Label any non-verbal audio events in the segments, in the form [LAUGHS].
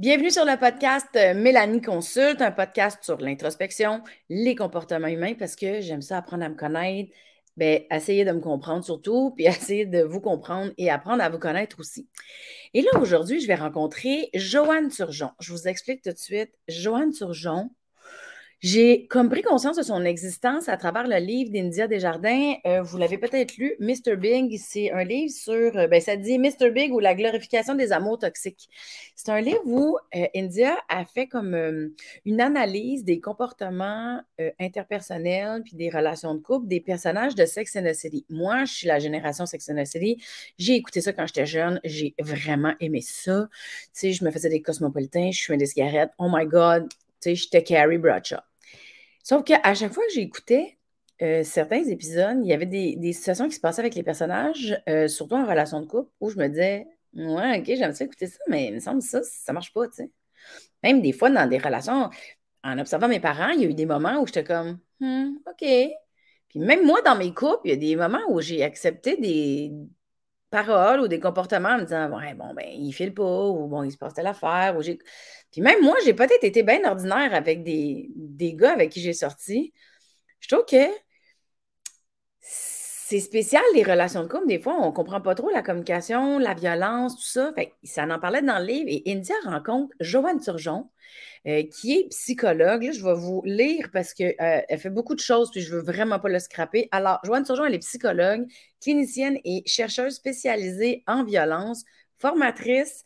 Bienvenue sur le podcast euh, Mélanie Consulte, un podcast sur l'introspection, les comportements humains, parce que j'aime ça apprendre à me connaître, ben, essayer de me comprendre surtout, [LAUGHS] puis essayer de vous comprendre et apprendre à vous connaître aussi. Et là, aujourd'hui, je vais rencontrer Joanne Turgeon. Je vous explique tout de suite. Joanne Turgeon, j'ai comme pris conscience de son existence à travers le livre d'India Desjardins. Euh, vous l'avez peut-être lu, Mr. Big. C'est un livre sur, euh, ben, ça dit Mr. Big ou la glorification des amours toxiques. C'est un livre où euh, India a fait comme une analyse des comportements interpersonnels puis des relations de couple des personnages de Sex and the City. Moi, je suis la génération Sex and the City. J'ai écouté ça quand j'étais jeune. J'ai vraiment aimé ça. Tu sais, je me faisais des cosmopolitains, je fumais des cigarettes. Oh my God, tu sais, j'étais Carrie Bradshaw. Sauf qu'à chaque fois que j'écoutais euh, certains épisodes, il y avait des, situations qui se passaient avec les personnages, euh, surtout en relation de couple, où je me disais, ouais, ok, j'aime ça écouter ça, mais il me semble que ça, ça marche pas, tu sais. Même des fois, dans des relations, en observant mes parents, il y a eu des moments où j'étais comme, hmm, ok. Puis même moi, dans mes couples, il y a des moments où j'ai accepté des paroles ou des comportements en me disant, ouais, bon, ben, il file pas, ou bon, il se passe telle affaire, ou j'ai. Puis même moi, j'ai peut-être été bien ordinaire avec des, gars avec qui j'ai sorti. Je trouve que c'est spécial, les relations de couple. Des fois, on ne comprend pas trop la communication, la violence, tout ça. ça en parlait dans le livre. Et India rencontre Joanne Turgeon, euh, qui est psychologue. je vais vous lire parce qu'elle euh, fait beaucoup de choses, puis je ne veux vraiment pas le scraper. Alors, Joanne Turgeon, elle est psychologue, clinicienne et chercheuse spécialisée en violence, formatrice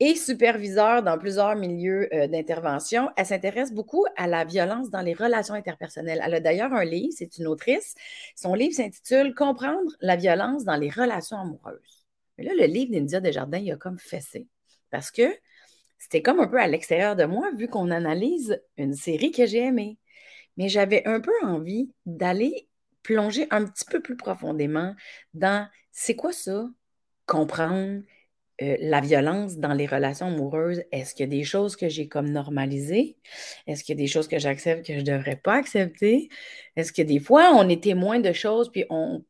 et superviseur dans plusieurs milieux euh, d'intervention. Elle s'intéresse beaucoup à la violence dans les relations interpersonnelles. Elle a d'ailleurs un livre, c'est une autrice. Son livre s'intitule Comprendre la violence dans les relations amoureuses. Mais là, le livre d'India Desjardins, il a comme fessé. Parce que c'était comme un peu à l'extérieur de moi, vu qu'on analyse une série que j'ai aimée. Mais j'avais un peu envie d'aller plonger un petit peu plus profondément dans c'est quoi ça? Comprendre, la violence dans les relations amoureuses, est-ce qu'il y a des choses que j'ai comme normalisées? Est-ce qu'il y a des choses que j'accepte que je ne devrais pas accepter? Est-ce que des fois, on est témoin de choses, puis on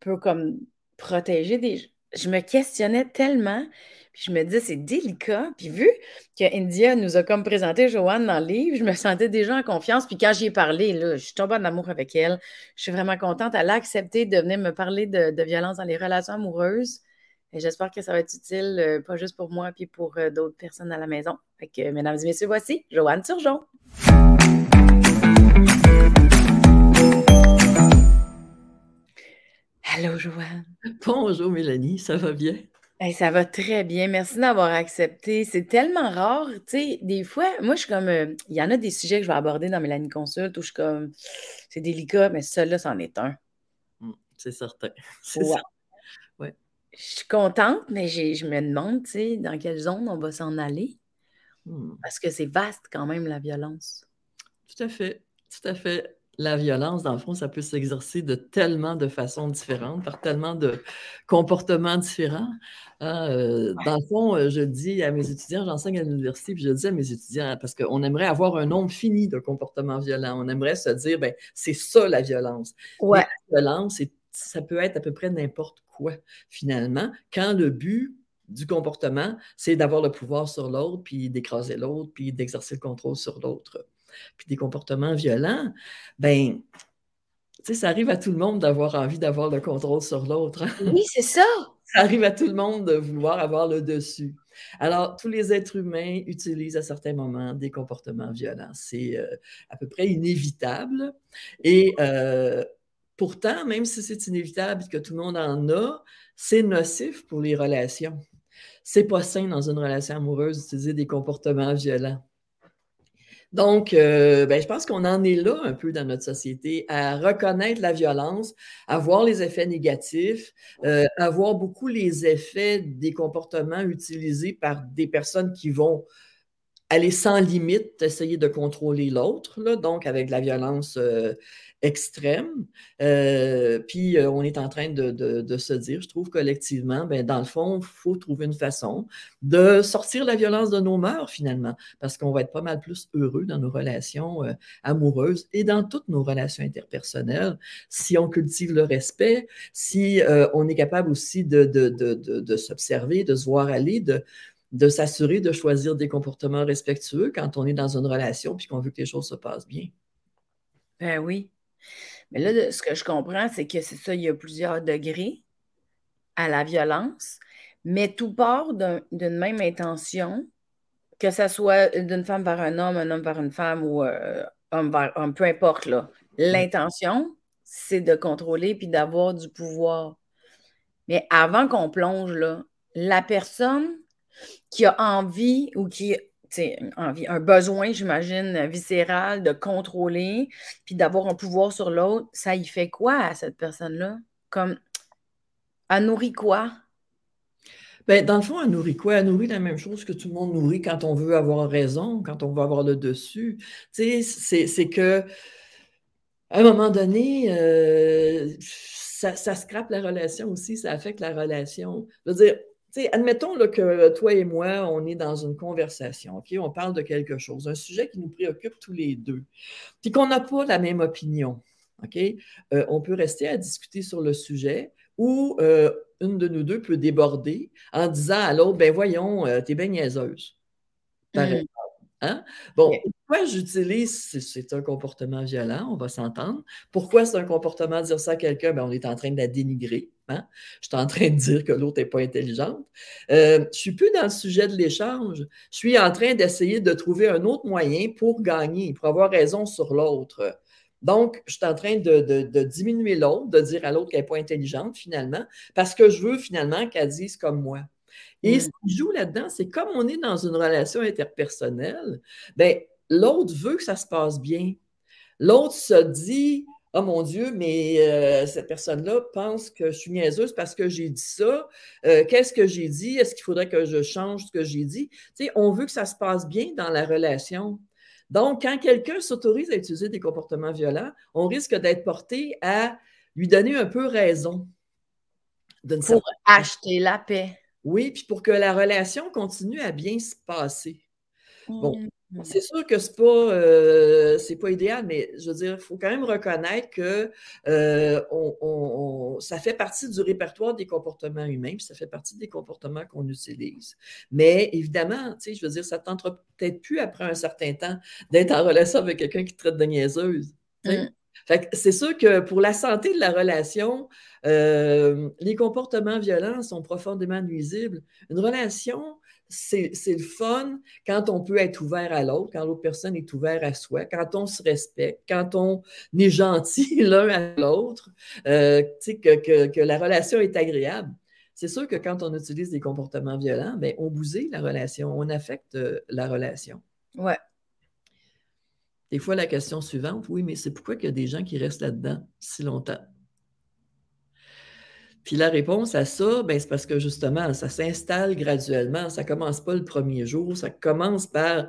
peut comme protéger des... Je me questionnais tellement, puis je me disais, c'est délicat. Puis vu que India nous a comme présenté Joanne dans le livre, je me sentais déjà en confiance. Puis quand j'y ai parlé, je suis tombée en amour avec elle. Je suis vraiment contente. Elle a accepté de venir me parler de violence dans les relations amoureuses. J'espère que ça va être utile, euh, pas juste pour moi, puis pour euh, d'autres personnes à la maison. Fait que, mesdames et messieurs, voici Joanne Turgeon. Allô, Joanne. Bonjour, Mélanie, ça va bien? ça va très bien. Merci d'avoir accepté. C'est tellement rare, tu sais, des fois, moi, je suis comme, euh, il y en a des sujets que je vais aborder dans Mélanie Consulte où je suis comme, c'est délicat, mais celui-là, c'en est un. Mmh, c'est certain. [LAUGHS] C'est ça je suis contente, mais je me demande, tu sais, dans quelle zone on va s'en aller? Hmm. Parce que c'est vaste quand même, la violence. Tout à fait, tout à fait. La violence, dans le fond, ça peut s'exercer de tellement de façons différentes, par tellement de comportements différents. Hein, euh, dans le fond, euh, je dis à mes étudiants, j'enseigne à l'université, puis je dis à mes étudiants, parce qu'on aimerait avoir un nombre fini de comportements violents. On aimerait se dire, ben, c'est ça la violence. Ouais. La violence, ça peut être à peu près n'importe quoi, finalement, quand le but du comportement, c'est d'avoir le pouvoir sur l'autre, puis d'écraser l'autre, puis d'exercer le contrôle sur l'autre. Puis des comportements violents, ben, tu sais, ça arrive à tout le monde d'avoir envie d'avoir le contrôle sur l'autre. Hein? Oui, c'est ça. [LAUGHS] Ça arrive à tout le monde de vouloir avoir le dessus. Alors, tous les êtres humains utilisent à certains moments des comportements violents. C'est euh, à peu près inévitable. Et euh, Pourtant, même si c'est inévitable que tout le monde en a, c'est nocif pour les relations. C'est pas sain dans une relation amoureuse d'utiliser des comportements violents. Donc, euh, ben, je pense qu'on en est là un peu dans notre société, à reconnaître la violence, à voir les effets négatifs, euh, à voir beaucoup les effets des comportements utilisés par des personnes qui vont aller sans limite, essayer de contrôler l'autre, donc avec la violence euh, extrême. Euh, puis euh, on est en train de, se dire, je trouve collectivement, ben, dans le fond, il faut trouver une façon de sortir la violence de nos mœurs finalement, parce qu'on va être pas mal plus heureux dans nos relations amoureuses et dans toutes nos relations interpersonnelles si on cultive le respect, si on est capable aussi de, de s'observer, de se voir aller, de de s'assurer de choisir des comportements respectueux quand on est dans une relation puis qu'on veut que les choses se passent bien. Ben oui. Mais là, ce que je comprends, c'est que c'est ça, il y a plusieurs degrés à la violence, mais tout part d'une même intention, que ce soit d'une femme vers un homme, un homme vers une femme ou euh, homme vers homme, peu importe. L'intention, c'est de contrôler puis d'avoir du pouvoir. Mais avant qu'on plonge, là, la personne qui a envie ou qui envie, un besoin, j'imagine, viscéral de contrôler, puis d'avoir un pouvoir sur l'autre, ça y fait quoi à cette personne-là? Comme, elle nourrit quoi? Ben, dans le fond, elle nourrit quoi? Elle nourrit la même chose que tout le monde nourrit quand on veut avoir raison, quand on veut avoir le dessus. Tu sais, c'est que, à un moment donné, euh, ça, ça scrape la relation aussi, ça affecte la relation. Je veux dire, admettons que toi et moi, on est dans une conversation? On parle de quelque chose, un sujet qui nous préoccupe tous les deux, puis qu'on n'a pas la même opinion? Euh, on peut rester à discuter sur le sujet ou euh, une de nous deux peut déborder en disant à l'autre, ben voyons, euh, t'es bien niaiseuse. Par mmh. Hein? Bon, pourquoi j'utilise, c'est un comportement violent, on va s'entendre. Pourquoi c'est un comportement de dire ça à quelqu'un? Ben, on est en train de la dénigrer? Hein? Je suis en train de dire que l'autre n'est pas intelligente. Euh, je ne suis plus dans le sujet de l'échange. Je suis en train d'essayer de trouver un autre moyen pour gagner, pour avoir raison sur l'autre. Donc, je suis en train de, de diminuer l'autre, de dire à l'autre qu'elle n'est pas intelligente finalement, parce que je veux finalement qu'elle dise comme moi. Et ce qui joue là-dedans, c'est comme on est dans une relation interpersonnelle, ben, l'autre veut que ça se passe bien. L'autre se dit Oh mon Dieu, mais euh, cette personne-là pense que je suis niaiseuse parce que j'ai dit ça. Euh, qu'est-ce que j'ai dit? Est-ce qu'il faudrait que je change ce que j'ai dit? Tu sais, on veut que ça se passe bien dans la relation. Donc, quand quelqu'un s'autorise à utiliser des comportements violents, on risque d'être porté à lui donner un peu raison. Pour acheter la paix. Oui, puis pour que la relation continue à bien se passer. Bon, mmh. c'est sûr que c'est pas, euh, pas idéal, mais je veux dire, il faut quand même reconnaître que euh, on, ça fait partie du répertoire des comportements humains, puis ça fait partie des comportements qu'on utilise. Mais évidemment, tu sais, je veux dire, ça ne tentera peut-être plus après un certain temps d'être en relation avec quelqu'un qui te traite de niaiseuse. Mmh. c'est sûr que pour la santé de la relation, euh, les comportements violents sont profondément nuisibles. Une relation, c'est le fun quand on peut être ouvert à l'autre, quand l'autre personne est ouverte à soi, quand on se respecte, quand on est gentil [LAUGHS] l'un à l'autre, euh, que, que, la relation est agréable. C'est sûr que quand on utilise des comportements violents, ben, on bousille la relation, on affecte euh, la relation. Ouais. Des fois, la question suivante, oui, mais c'est pourquoi il y a des gens qui restent là-dedans si longtemps? Puis la réponse à ça, ben, c'est parce que justement, ça s'installe graduellement. Ça ne commence pas le premier jour. Ça commence par,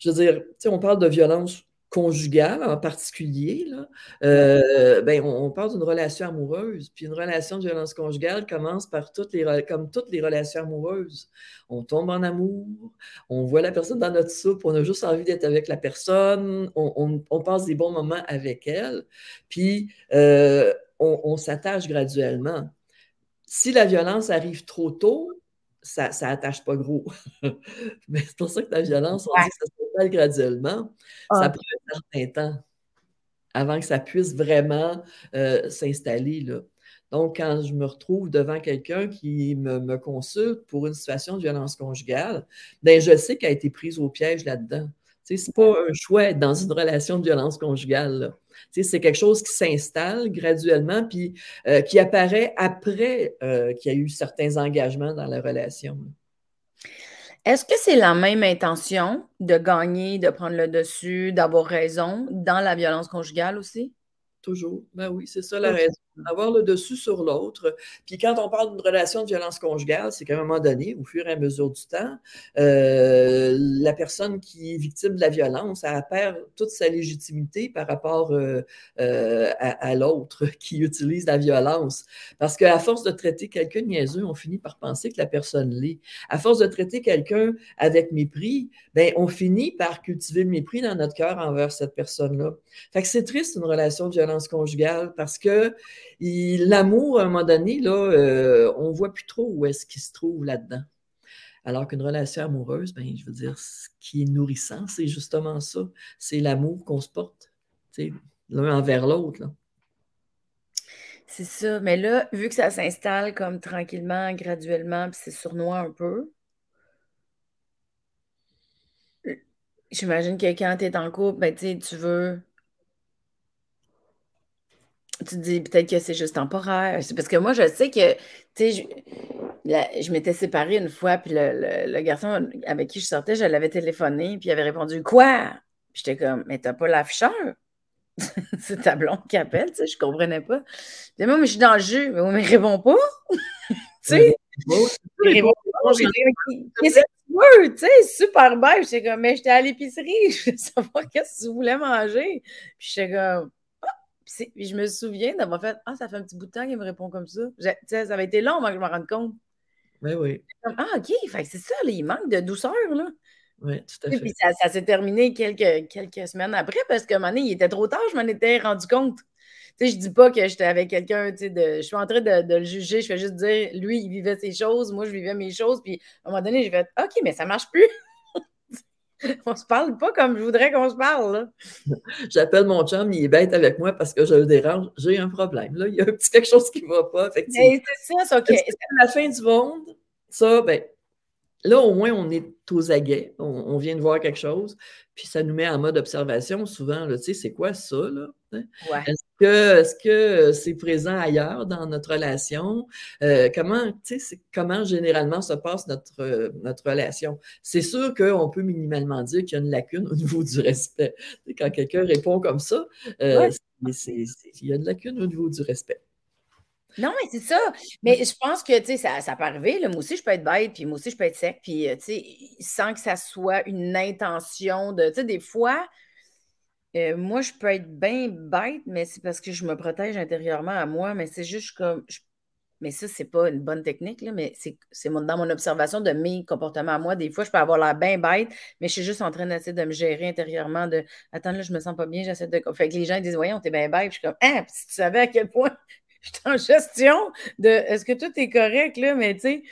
je veux dire, on parle de violence conjugale en particulier. Là. Euh, ben, on, parle d'une relation amoureuse. Puis une relation de violence conjugale commence par toutes les, comme toutes les relations amoureuses. On tombe en amour, on voit la personne dans notre soupe, on a juste envie d'être avec la personne, on, passe des bons moments avec elle. Puis euh, on s'attache graduellement. Si la violence arrive trop tôt, ça n'attache pas gros. [LAUGHS] Mais c'est pour ça que la violence, on dit que ça s'installe graduellement. Ça ah. prend un certain temps avant que ça puisse vraiment euh, s'installer. Donc, quand je me retrouve devant quelqu'un qui me, consulte pour une situation de violence conjugale, ben, je sais qu'elle a été prise au piège là-dedans. Ce n'est pas un choix dans une relation de violence conjugale. C'est quelque chose qui s'installe graduellement, puis euh, qui apparaît après euh, qu'il y a eu certains engagements dans la relation. Est-ce que c'est la même intention de gagner, de prendre le dessus, d'avoir raison dans la violence conjugale aussi? Toujours. Ben oui, c'est ça la raison. Avoir le dessus sur l'autre. Puis quand on parle d'une relation de violence conjugale, c'est qu'à un moment donné, au fur et à mesure du temps, euh, la personne qui est victime de la violence, elle perd toute sa légitimité par rapport euh, euh, à, l'autre [LAUGHS] qui utilise la violence. Parce qu'à force de traiter quelqu'un de niaiseux, on finit par penser que la personne l'est. À force de traiter quelqu'un avec mépris, ben, on finit par cultiver le mépris dans notre cœur envers cette personne-là. Fait que c'est triste une relation de violence conjugale parce que l'amour, à un moment donné, là, euh, on ne voit plus trop où est-ce qu'il se trouve là-dedans. Alors qu'une relation amoureuse, ben, je veux dire, ce qui est nourrissant, c'est justement ça. C'est l'amour qu'on se porte, l'un envers l'autre. C'est ça. Mais là, vu que ça s'installe comme tranquillement, graduellement, puis c'est sournois un peu, j'imagine que quand tu es en couple, ben, tu veux. Tu te dis peut-être que c'est juste temporaire. C'est parce que moi, je sais que, tu sais, je, je m'étais séparée une fois, puis le, garçon avec qui je sortais, je l'avais téléphoné, puis il avait répondu Quoi? J'étais comme, mais t'as pas l'afficheur? [LAUGHS] c'est ta blonde qui appelle, tu sais, je comprenais pas. Je moi, mais je suis dans le jeu. Mais, mais réponds pas. [LAUGHS] tu sais, répond. Qu'est-ce que tu veux? Tu sais, super bête. J'étais comme, mais j'étais à l'épicerie. [LAUGHS] Je veux savoir qu'est-ce que tu voulais manger. Puis j'étais comme! Puis je me souviens d'avoir fait, ah, ça fait un petit bout de temps qu'il me répond comme ça. Tu sais, ça avait été long avant que je me rende compte. Mais oui. ah, OK, c'est ça, il manque de douceur, là. Oui, tout à fait. Puis ça, s'est terminé quelques, quelques semaines après parce que un moment donné, il était trop tard, je m'en étais rendu compte. Tu sais, je dis pas que j'étais avec quelqu'un, tu sais, de, je suis en train de, le juger, je fais juste dire, lui, il vivait ses choses, moi, je vivais mes choses, puis à un moment donné, j'ai fait, OK, mais ça marche plus. [LAUGHS] on se parle pas comme je voudrais qu'on se parle. J'appelle mon chum, il est bête avec moi parce que je le dérange, j'ai un problème, là, il y a un petit quelque chose qui va pas. C'est ça, c'est OK. C'est la fin du monde, ça, ben, Là, au moins, on est aux aguets, on, vient de voir quelque chose, puis ça nous met en mode observation souvent. Tu sais, c'est quoi ça? Là? Hein? Est-ce que c'est présent ailleurs dans notre relation? Euh, comment, comment généralement se passe notre, notre relation? C'est sûr qu'on peut minimalement dire qu'il y a une lacune au [LAUGHS] niveau du respect. Quand quelqu'un répond comme ça, euh, il y a une lacune au niveau du respect. Non, mais c'est ça. Mais je pense que, tu ça, peut arriver. Moi aussi, je peux être bête, puis moi aussi, je peux être sec, puis, euh, tu sans que ça soit une intention de, des fois, euh, moi, je peux être bien bête, mais c'est parce que je me protège intérieurement à moi, mais c'est juste comme, mais ça, c'est pas une bonne technique, mais c'est dans mon observation de mes comportements à moi. Des fois, je peux avoir l'air bien bête, mais je suis juste en train d'essayer de me gérer intérieurement, de, attends, là, je me sens pas bien, j'essaie de. Fait que les gens disent, voyons, t'es bien bête, je suis comme, ah, si tu savais à quel point [LAUGHS] je suis en gestion de est-ce que tout est correct, là, mais tu sais.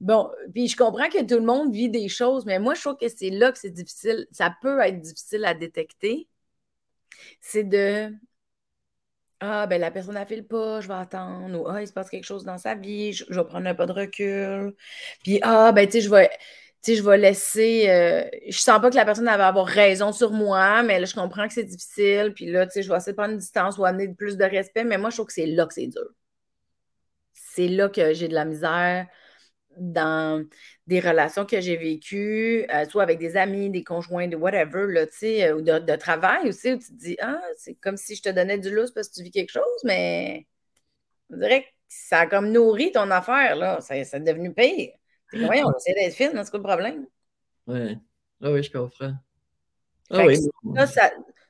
Bon, puis je comprends que tout le monde vit des choses, mais moi, je trouve que c'est là que c'est difficile. Ça peut être difficile à détecter. C'est de Ah, ben la personne n'a fait le pas, je vais attendre. Ou Ah, il se passe quelque chose dans sa vie, je, je vais prendre un pas de recul. Puis Ah, ben tu sais, je vais je vais laisser. Euh, je sens pas que la personne va avoir raison sur moi, mais là, je comprends que c'est difficile. Puis là, tu sais, je vais essayer de prendre une distance ou amener plus de respect. Mais moi, je trouve que c'est là que c'est dur. C'est là que j'ai de la misère dans des relations que j'ai vécues, euh, soit avec des amis, des conjoints, de whatever, là, tu sais, euh, ou de, travail aussi, où tu te dis, ah, c'est comme si je te donnais du lousse parce que tu vis quelque chose, mais on dirait que ça a comme nourri ton affaire, là. Ça, ça est devenu pire. Oui, on essaie d'être fine, c'est quoi le problème? Oui. Ah oui, je comprends. Ah oui.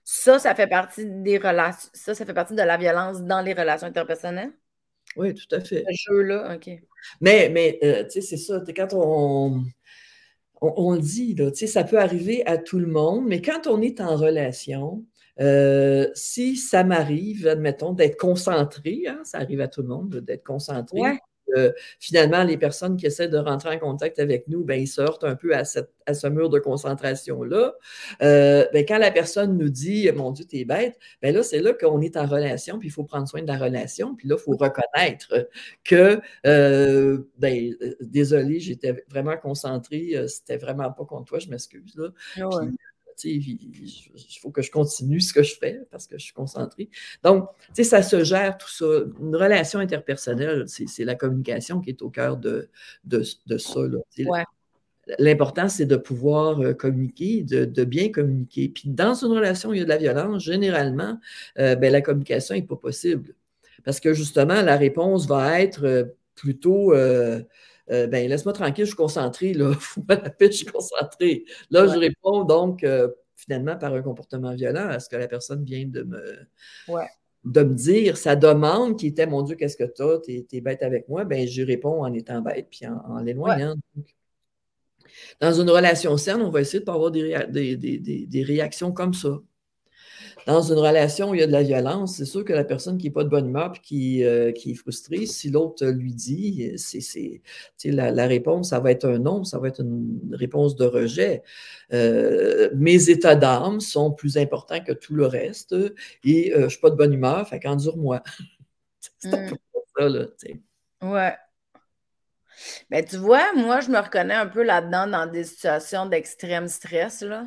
Ça, ça, fait partie des relations. Ça, ça fait partie de la violence dans les relations interpersonnelles? Oui, tout à fait. Ce jeu-là, OK. Mais, mais euh, tu sais, c'est ça. Quand on, on, le dit, là, ça peut arriver à tout le monde, mais quand on est en relation, euh, si ça m'arrive, admettons, d'être concentré, hein, ça arrive à tout le monde d'être concentré, finalement, les personnes qui essaient de rentrer en contact avec nous, ben, ils sortent un peu à, ce mur de concentration-là. Euh, ben, quand la personne nous dit Mon Dieu, t'es bête, ben là, c'est là qu'on est en relation, puis il faut prendre soin de la relation, puis là, il faut reconnaître que euh, ben, euh, désolé, j'étais vraiment concentré, c'était vraiment pas contre toi, je m'excuse. Là. Ah il faut que je continue ce que je fais parce que je suis concentrée. Donc, ça se gère tout ça. Une relation interpersonnelle, c'est la communication qui est au cœur de, de, ça. L'important, c'est de pouvoir euh, communiquer, de, bien communiquer. Puis dans une relation où il y a de la violence, généralement, euh, ben, la communication n'est pas possible. Parce que justement, la réponse va être euh, plutôt euh, ben, laisse-moi tranquille, je suis concentré, là. [LAUGHS] Fous-moi la paix, je suis concentré. Là, je réponds donc euh, finalement par un comportement violent à ce que la personne vient de me, de me dire. Sa demande qui était Mon Dieu, qu'est-ce que t'as? T'es, es bête avec moi, ben je réponds en étant bête puis en, l'éloignant. Dans une relation saine, on va essayer de ne pas avoir des, des, réactions comme ça. Dans une relation où il y a de la violence, c'est sûr que la personne qui n'est pas de bonne humeur et qui, euh, qui est frustrée, si l'autre lui dit, c'est, la, la, réponse, ça va être un non, ça va être une réponse de rejet. Euh, mes états d'âme sont plus importants que tout le reste et euh, je ne suis pas de bonne humeur, fait qu'endure-moi. [LAUGHS] c'est un Mm. peu ça, là. tu sais. Ouais. Ben, tu vois, moi, je me reconnais un peu là-dedans dans des situations d'extrême stress, là.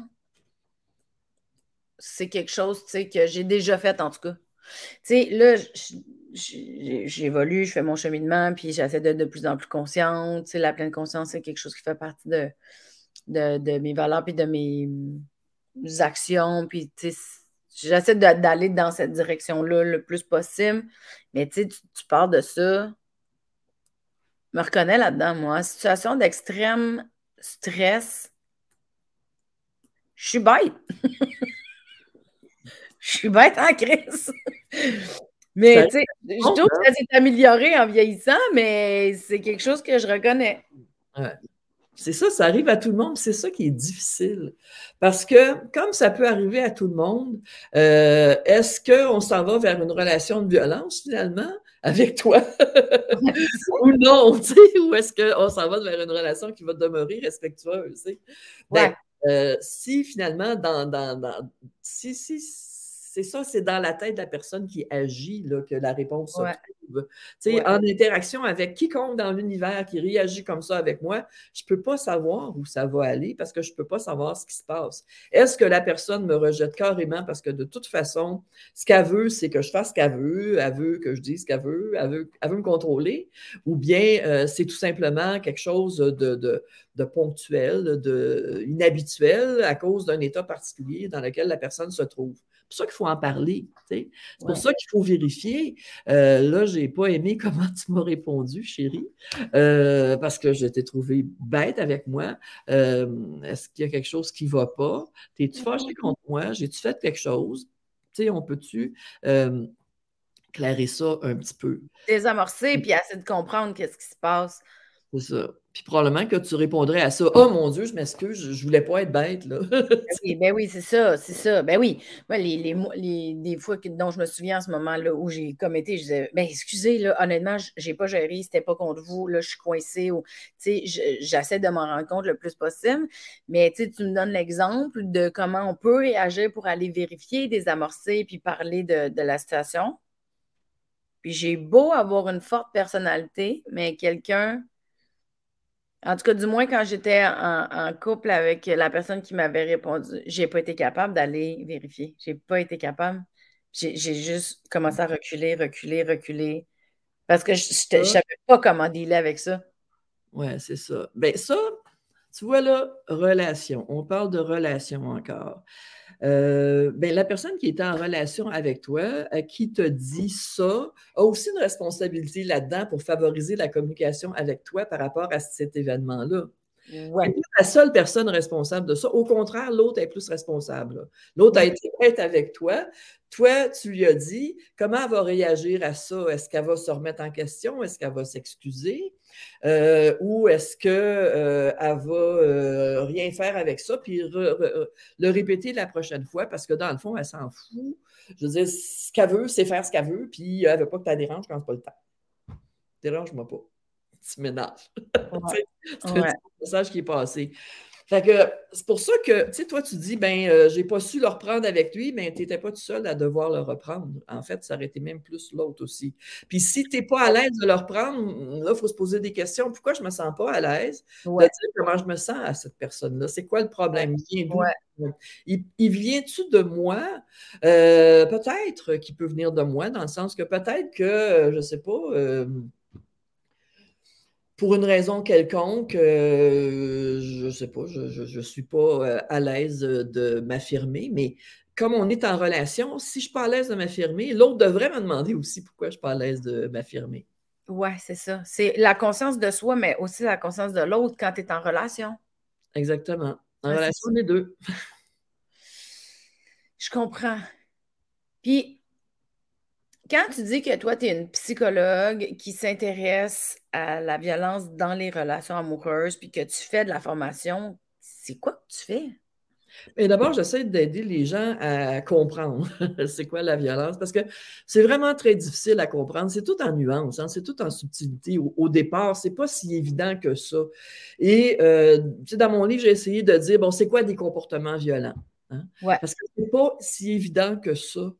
C'est quelque chose, que j'ai déjà fait, en tout cas. Là, j'évolue, je fais mon cheminement, puis j'essaie d'être de plus en plus consciente. La pleine conscience, c'est quelque chose qui fait partie de, mes valeurs, puis de mes actions, j'essaie d'aller dans cette direction-là le plus possible. Mais tu tu, pars de ça, me reconnais là-dedans, moi. Situation d'extrême stress, je suis bête. [LAUGHS] [LAUGHS] Je suis bête en crise. [LAUGHS] Mais tu sais, je trouve que ça s'est amélioré en vieillissant, mais c'est quelque chose que je reconnais. C'est ça, ça arrive à tout le monde. C'est ça qui est difficile. Parce que, comme ça peut arriver à tout le monde, euh, est-ce qu'on s'en va vers une relation de violence finalement avec toi? [LAUGHS] ou non, tu sais, ou est-ce qu'on s'en va vers une relation qui va demeurer respectueuse? tu sais? Ben, euh, si finalement, dans, dans, dans- si, si, c'est ça, c'est dans la tête de la personne qui agit là, que la réponse se trouve. Ouais. En interaction avec quiconque dans l'univers qui réagit comme ça avec moi, je ne peux pas savoir où ça va aller parce que je ne peux pas savoir ce qui se passe. Est-ce que la personne me rejette carrément parce que de toute façon, ce qu'elle veut, c'est que je fasse ce qu'elle veut, elle veut que je dise ce qu'elle veut, elle veut, elle veut me contrôler, ou bien euh, c'est tout simplement quelque chose de, de, de ponctuel, de inhabituel à cause d'un état particulier dans lequel la personne se trouve. C'est pour ça qu'il faut en parler. C'est pour Ouais. ça qu'il faut vérifier. Euh, là, je n'ai pas aimé [LAUGHS] comment tu m'as répondu, chérie, euh, parce que je t'ai trouvé bête avec moi. Euh, Est-ce qu'il y a quelque chose qui ne va pas? T'es-tu fâché contre moi? J'ai-tu fait quelque chose? Tu sais, on peut-tu euh, clairer ça un petit peu? Désamorcer, puis essayer de comprendre qu'est-ce qui se passe. C'est ça. Puis probablement que tu répondrais à ça. Oh mon Dieu, je m'excuse, je, voulais pas être bête, là. Ben oui, ben oui, c'est ça, c'est ça. Ben oui. Moi, les, les, fois dont je me souviens en ce moment-là où j'ai commetté, je disais, ben excusez, là, honnêtement, j'ai pas géré, c'était pas contre vous, là, je suis coincée. Ou, tu sais, je- j'essaie de m'en rendre compte le plus possible. Mais tu me donnes l'exemple de comment on peut réagir pour aller vérifier, désamorcer, puis parler de, de la situation. Puis j'ai beau avoir une forte personnalité, mais quelqu'un, en tout cas, du moins quand j'étais en, en couple avec la personne qui m'avait répondu, j'ai pas été capable d'aller vérifier. J'ai pas été capable. J'ai j'ai juste commencé à reculer, reculer, reculer. Parce que je ne savais pas comment dealer avec ça. Ouais, c'est ça. Ben ça, tu vois là, relation. On parle de relation encore. Euh, ben, la personne qui était en relation avec toi, à qui te dit ça, a aussi une responsabilité là-dedans pour favoriser la communication avec toi par rapport à cet événement-là. Ouais. Pas la seule personne responsable de ça. Au contraire, l'autre est plus responsable. L'autre a été bête avec toi. Toi, tu lui as dit comment elle va réagir à ça? Est-ce qu'elle va se remettre en question? Est-ce qu'elle va s'excuser? Euh, ou est-ce qu'elle va euh, rien faire avec ça? Puis re- re- le répéter la prochaine fois parce que dans le fond, elle s'en fout. Je veux dire, ce qu'elle veut, c'est faire ce qu'elle veut, puis elle ne veut pas que tu la déranges quand c'est pas le temps. Dérange-moi pas. [LAUGHS] Tu. Ouais. C'est Ouais. un message qui est passé. Fait que c'est pour ça que, tu sais, toi, tu dis, ben, euh, j'ai pas su le reprendre avec lui, mais tu n'étais pas tout seul à devoir le reprendre. En fait, ça aurait été même plus l'autre aussi. Puis si tu n'es pas à l'aise de le reprendre, là, il faut se poser des questions. Pourquoi je ne me sens pas à l'aise Ouais. de dire comment je me sens à cette personne-là? C'est quoi le problème? Il vient d'où? Ouais. Il, il vient-tu de moi? Euh, peut-être qu'il peut venir de moi, dans le sens que peut-être que, euh, je ne sais pas, euh, pour une raison quelconque, euh, je ne sais pas, je ne suis pas euh, à l'aise de m'affirmer, mais comme on est en relation, si je ne suis pas à l'aise de m'affirmer, l'autre devrait me demander aussi pourquoi je ne suis pas à l'aise de m'affirmer. Ouais, c'est ça. C'est la conscience de soi, mais aussi la conscience de l'autre quand tu es en relation. Exactement. En Ouais, relation, les deux. Je comprends. Puis, quand tu dis que toi, tu es une psychologue qui s'intéresse à la violence dans les relations amoureuses, puis que tu fais de la formation, c'est quoi que tu fais? Mais d'abord, j'essaie d'aider les gens à comprendre [LAUGHS] c'est quoi la violence, parce que c'est vraiment très difficile à comprendre. C'est tout en nuances, hein, c'est tout en subtilité. Au, départ, c'est pas si évident que ça. Et euh, dans mon livre, j'ai essayé de dire, bon, c'est quoi des comportements violents? Hein? Parce que c'est pas si évident que ça.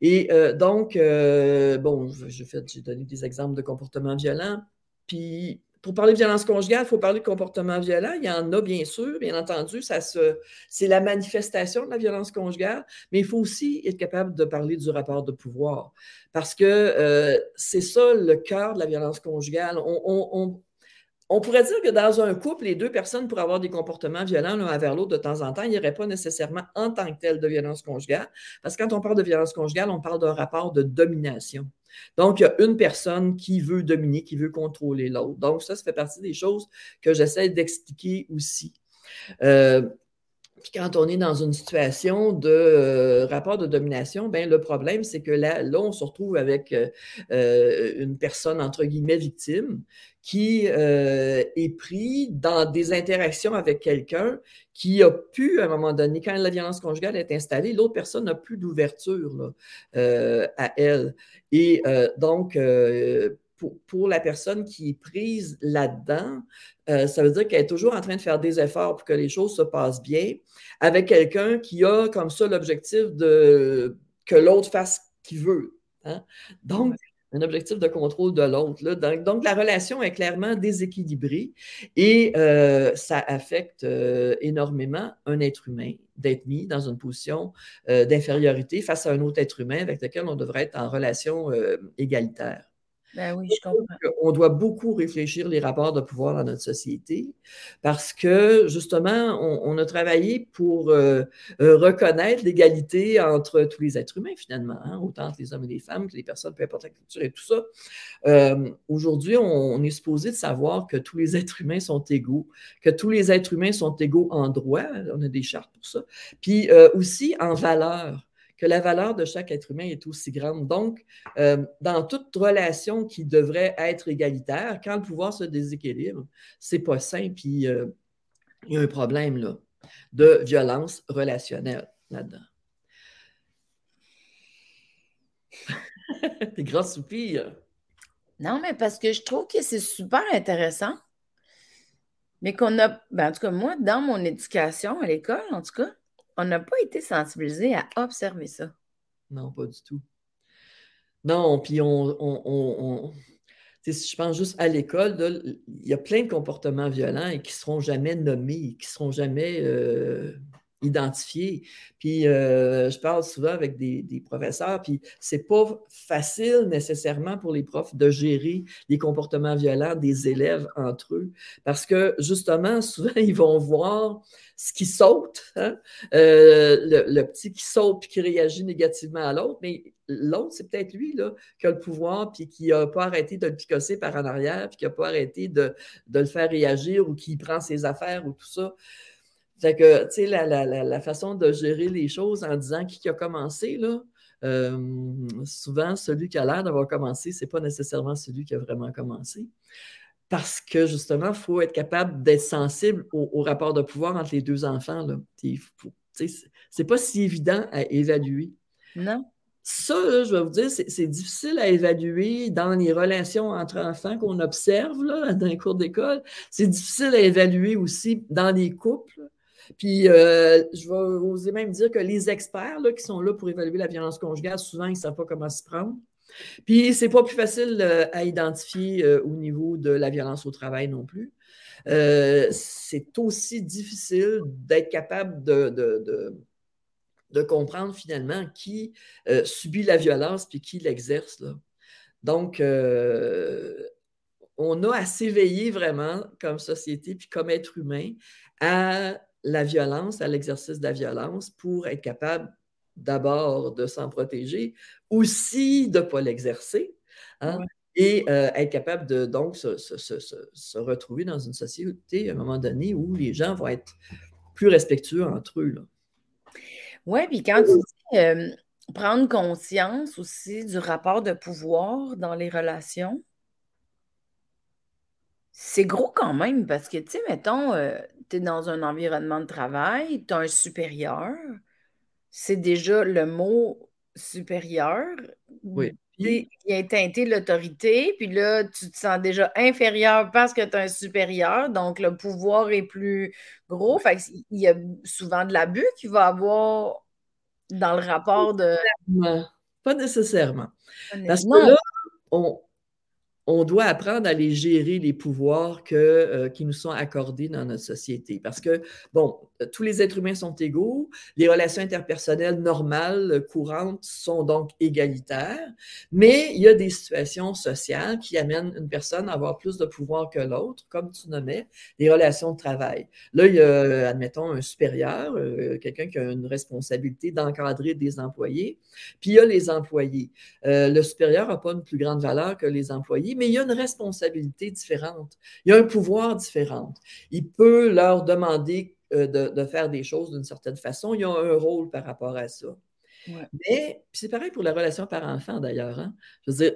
Et euh, donc, euh, bon, j'ai donné des exemples de comportements violents. Puis pour parler de violence conjugale, il faut parler de comportement violent. Il y en a, bien sûr, bien entendu. Ça c'est la manifestation de la violence conjugale, mais il faut aussi être capable de parler du rapport de pouvoir. Parce que euh, c'est ça le cœur de la violence conjugale. On, on, pourrait dire que dans un couple, les deux personnes pourraient avoir des comportements violents l'un envers l'autre de temps en temps. Il n'y aurait pas nécessairement en tant que tel de violence conjugale. Parce que quand on parle de violence conjugale, on parle d'un rapport de domination. Donc, il y a une personne qui veut dominer, qui veut contrôler l'autre. Donc, ça, ça fait partie des choses que j'essaie d'expliquer aussi. Euh, puis quand on est dans une situation de euh, rapport de domination, ben le problème, c'est que là, là, on se retrouve avec euh, une personne, entre guillemets, victime, qui est pris dans des interactions avec quelqu'un qui a pu, à un moment donné, quand la violence conjugale est installée, l'autre personne n'a plus d'ouverture à elle. Et donc, pour, la personne qui est prise là-dedans, euh, ça veut dire qu'elle est toujours en train de faire des efforts pour que les choses se passent bien, avec quelqu'un qui a comme ça l'objectif de que l'autre fasse ce qu'il veut. Hein? Donc, un objectif de contrôle de l'autre. Donc, la relation est clairement déséquilibrée et euh, ça affecte euh, énormément un être humain d'être mis dans une position d'infériorité face à un autre être humain avec lequel on devrait être en relation égalitaire. Ben oui, je comprends. On doit beaucoup réfléchir les rapports de pouvoir dans notre société parce que justement, on, a travaillé pour euh, euh, reconnaître l'égalité entre tous les êtres humains finalement, hein, autant les hommes et les femmes que les personnes, peu importe la culture et tout ça. Euh, aujourd'hui, on, est supposé de savoir que tous les êtres humains sont égaux, que tous les êtres humains sont égaux en droit, on a des chartes pour ça, puis aussi en valeur que la valeur de chaque être humain est aussi grande. Donc, euh, dans toute relation qui devrait être égalitaire, quand le pouvoir se déséquilibre, c'est pas sain, puis euh, il y a un problème là, de violence relationnelle là-dedans. [LAUGHS] Des gros soupirs. Non, mais parce que je trouve que c'est super intéressant. Mais qu'on a, ben, en tout cas, moi, dans mon éducation à l'école, en tout cas, on n'a pas été sensibilisé à observer ça. Non, pas du tout. Non, puis on, je pense juste à l'école, il y a plein de comportements violents et qui ne seront jamais nommés, qui ne seront jamais euh, identifiés. Puis euh, je parle souvent avec des, professeurs, puis c'est pas facile nécessairement pour les profs de gérer les comportements violents des élèves entre eux, parce que justement, [LAUGHS] souvent, ils vont voir ce qui saute, hein, euh, le, petit qui saute puis qui réagit négativement à l'autre, mais l'autre, c'est peut-être lui là, qui a le pouvoir puis qui n'a pas arrêté de le picosser par en arrière, puis qui n'a pas arrêté de, le faire réagir ou qui prend ses affaires ou tout ça. Fait que, tu sais, la, façon de gérer les choses en disant qui a commencé, là, euh, souvent, celui qui a l'air d'avoir commencé, ce n'est pas nécessairement celui qui a vraiment commencé. Parce que, justement, il faut être capable d'être sensible au, rapport de pouvoir entre les deux enfants. Ce n'est pas si évident à évaluer. Non. Ça, je vais vous dire, c'est difficile à évaluer dans les relations entre enfants qu'on observe là, dans les cours d'école. C'est difficile à évaluer aussi dans les couples. Puis, euh, je vais oser même dire que les experts qui sont là pour évaluer la violence conjugale, souvent, ils ne savent pas comment s'y prendre. Puis, ce n'est pas plus facile euh, à identifier euh, au niveau de la violence au travail non plus. c'est aussi difficile d'être capable de, de, comprendre finalement qui subit la violence puis qui l'exerce. Donc, on a à s'éveiller vraiment comme société puis comme être humain à la violence, à l'exercice de la violence pour être capable d'abord de s'en protéger, aussi de ne pas l'exercer, hein, et euh, être capable de donc se, retrouver dans une société à un moment donné où les gens vont être plus respectueux entre eux. Oui, puis quand tu dis euh, prendre conscience aussi du rapport de pouvoir dans les relations, c'est gros quand même parce que, tu sais, mettons, euh, tu es dans un environnement de travail, tu as un supérieur, c'est déjà le mot supérieur. Oui. Il a teinté l'autorité, puis là, tu te sens déjà inférieur parce que tu as un supérieur, donc le pouvoir est plus gros. Fait il y a souvent de l'abus qu'il va avoir dans le rapport de. Pas nécessairement. Parce que là, on, on doit apprendre à les gérer, les pouvoirs que, euh, qui nous sont accordés dans notre société. Parce que, bon, tous les êtres humains sont égaux, les relations interpersonnelles normales, courantes, sont donc égalitaires, mais il y a des situations sociales qui amènent une personne à avoir plus de pouvoir que l'autre, comme tu nommais, les relations de travail. Là, il y a, admettons, un supérieur, euh, quelqu'un qui a une responsabilité d'encadrer des employés, puis il y a les employés. Euh, le supérieur n'a pas une plus grande valeur que les employés, mais il y a une responsabilité différente. Il y a un pouvoir différent. Il peut leur demander euh, de, faire des choses d'une certaine façon. Il y a un rôle par rapport à ça. Mais c'est pareil pour la relation par-enfant d'ailleurs. Hein. Je veux dire,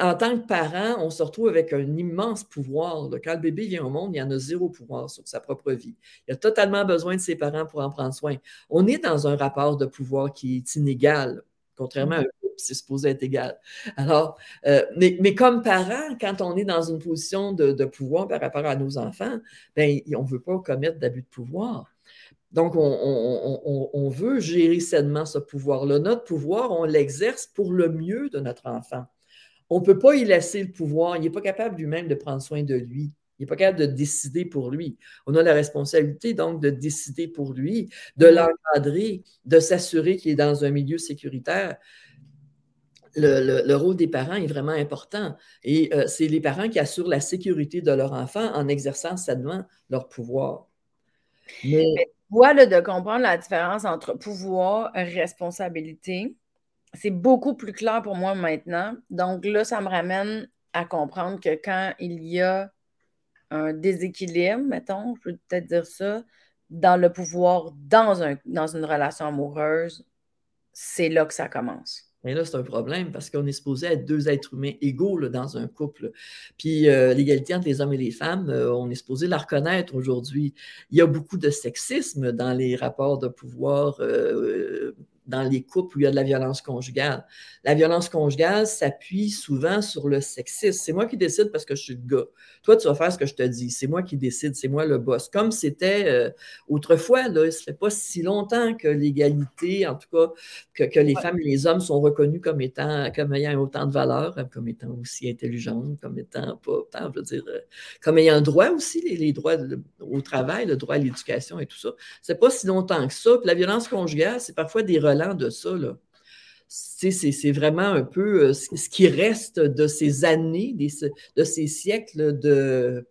en tant que parent, on se retrouve avec un immense pouvoir. Quand le bébé vient au monde, il y en a zéro pouvoir sur sa propre vie. Il a totalement besoin de ses parents pour en prendre soin. On est dans un rapport de pouvoir qui est inégal, contrairement à un c'est supposé être égal. Alors, euh, mais, comme parents, quand on est dans une position de, pouvoir par rapport à nos enfants, ben, on ne veut pas commettre d'abus de pouvoir. Donc, on, veut gérer sainement ce pouvoir-là. Notre pouvoir, on l'exerce pour le mieux de notre enfant. On ne peut pas y laisser le pouvoir. Il n'est pas capable lui-même de prendre soin de lui. Il n'est pas capable de décider pour lui. On a la responsabilité donc de décider pour lui, de l'encadrer, de s'assurer qu'il est dans un milieu sécuritaire le, rôle des parents est vraiment important. Et euh, c'est les parents qui assurent la sécurité de leur enfant en exerçant sainement leur pouvoir. Mais... De comprendre la différence entre pouvoir et responsabilité. C'est beaucoup plus clair pour moi maintenant. Donc là, ça me ramène à comprendre que quand il y a un déséquilibre, mettons, je peux peut-être dire ça, dans le pouvoir, dans une relation amoureuse, c'est là que ça commence. Et là, c'est un problème parce qu'on est supposé être deux êtres humains égaux dans un couple. Puis euh, l'égalité entre les hommes et les femmes, euh, on est supposé la reconnaître aujourd'hui. Il y a beaucoup de sexisme dans les rapports de pouvoir euh, dans les couples où il y a de la violence conjugale. La violence conjugale s'appuie souvent sur le sexisme. C'est moi qui décide parce que je suis le gars. Toi, tu vas faire ce que je te dis. C'est moi qui décide, c'est moi le boss. Comme c'était euh, autrefois, là, ça fait pas si longtemps que l'égalité, en tout cas, que, les femmes et les hommes sont reconnus comme étant, comme ayant autant de valeur, comme étant aussi intelligentes, comme étant pas, je veux dire, euh, comme ayant droit aussi, les, droits au travail, le droit à l'éducation et tout ça. C'est pas si longtemps que ça. Puis la violence conjugale, c'est parfois des de ça. C'est vraiment un peu euh, ce qui reste de ces années, de ces siècles de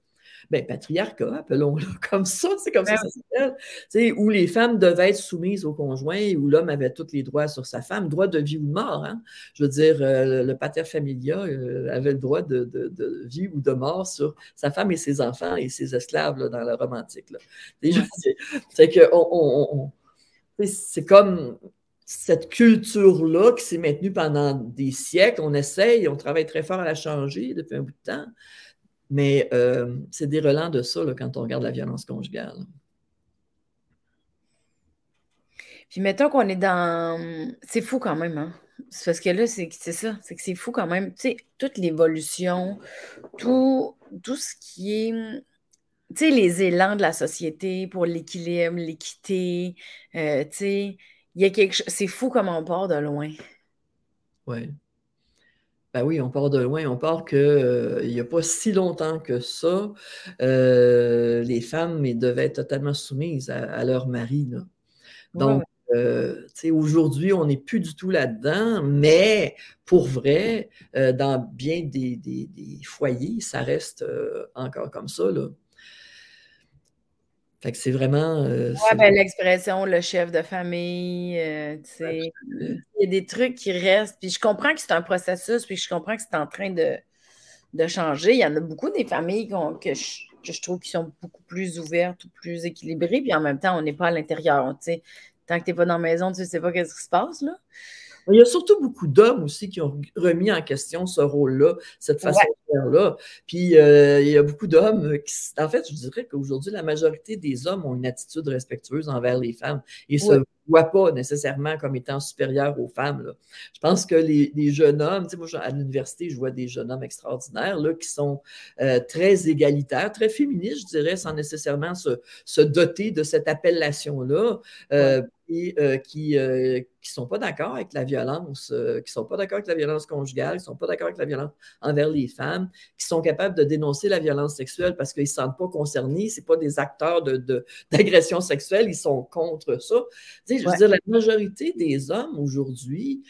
ben, patriarcat, appelons-le [LAUGHS] comme ça, c'est comme ça ça s'appelle, où les femmes devaient être soumises au conjoint, où l'homme avait tous les droits sur sa femme, droit de vie ou de mort. Hein. Je veux dire, euh, le pater familia euh, avait le droit de, vie ou de mort sur sa femme et ses enfants et ses esclaves dans le romantique. C'est que c'est comme cette culture-là qui s'est maintenue pendant des siècles. On essaye, on travaille très fort à la changer depuis un bout de temps, mais euh, c'est des de ça quand on regarde la violence conjugale. Puis mettons qu'on est dans... C'est fou quand même, hein? Parce que là, c'est ça, c'est que c'est fou quand même. Tu sais, toute l'évolution, tout, tout ce qui est tu sais, les élans de la société pour l'équilibre, l'équité, euh, tu sais, il y a quelque chose. C'est fou comme on part de loin. Oui. Ben oui, on part de loin. On part qu'il euh, n'y a pas si longtemps que ça, euh, les femmes devaient être totalement soumises à, leur mari. Donc, euh, aujourd'hui, on n'est plus du tout là-dedans, mais pour vrai, dans bien des, des, foyers, ça reste encore comme ça. Là. Fait que c'est vraiment. Euh, ouais, ben, l'expression, le chef de famille, euh, tu sais. Il y a des trucs qui restent. Puis je comprends que c'est un processus, puis je comprends que c'est en train de, de, changer. Il y en a beaucoup des familles que, je, trouve qui sont beaucoup plus ouvertes ou plus équilibrées, puis en même temps, on n'est pas à l'intérieur. Tu sais. Tant que tu n'es pas dans la maison, tu ne sais pas ce qui se passe, là. Il y a surtout beaucoup d'hommes aussi qui ont remis en question ce rôle-là, cette façon de faire-là. Puis euh, il y a beaucoup d'hommes qui, en fait, je dirais qu'aujourd'hui, la majorité des hommes ont une attitude respectueuse envers les femmes et se voient pas nécessairement comme étant supérieurs aux femmes. Là. Je pense que les, jeunes hommes, tu sais, moi, à l'université, je vois des jeunes hommes extraordinaires là, qui sont euh, très égalitaires, très féministes, je dirais, sans nécessairement se, se doter de cette appellation-là. Euh, et euh, qui ne euh, sont pas d'accord avec la violence, euh, qui ne sont pas d'accord avec la violence conjugale, qui ne sont pas d'accord avec la violence envers les femmes, qui sont capables de dénoncer la violence sexuelle parce qu'ils ne se sentent pas concernés, ce pas des acteurs d'agression de, sexuelle, ils sont contre ça. Tu je veux dire, la majorité des hommes aujourd'hui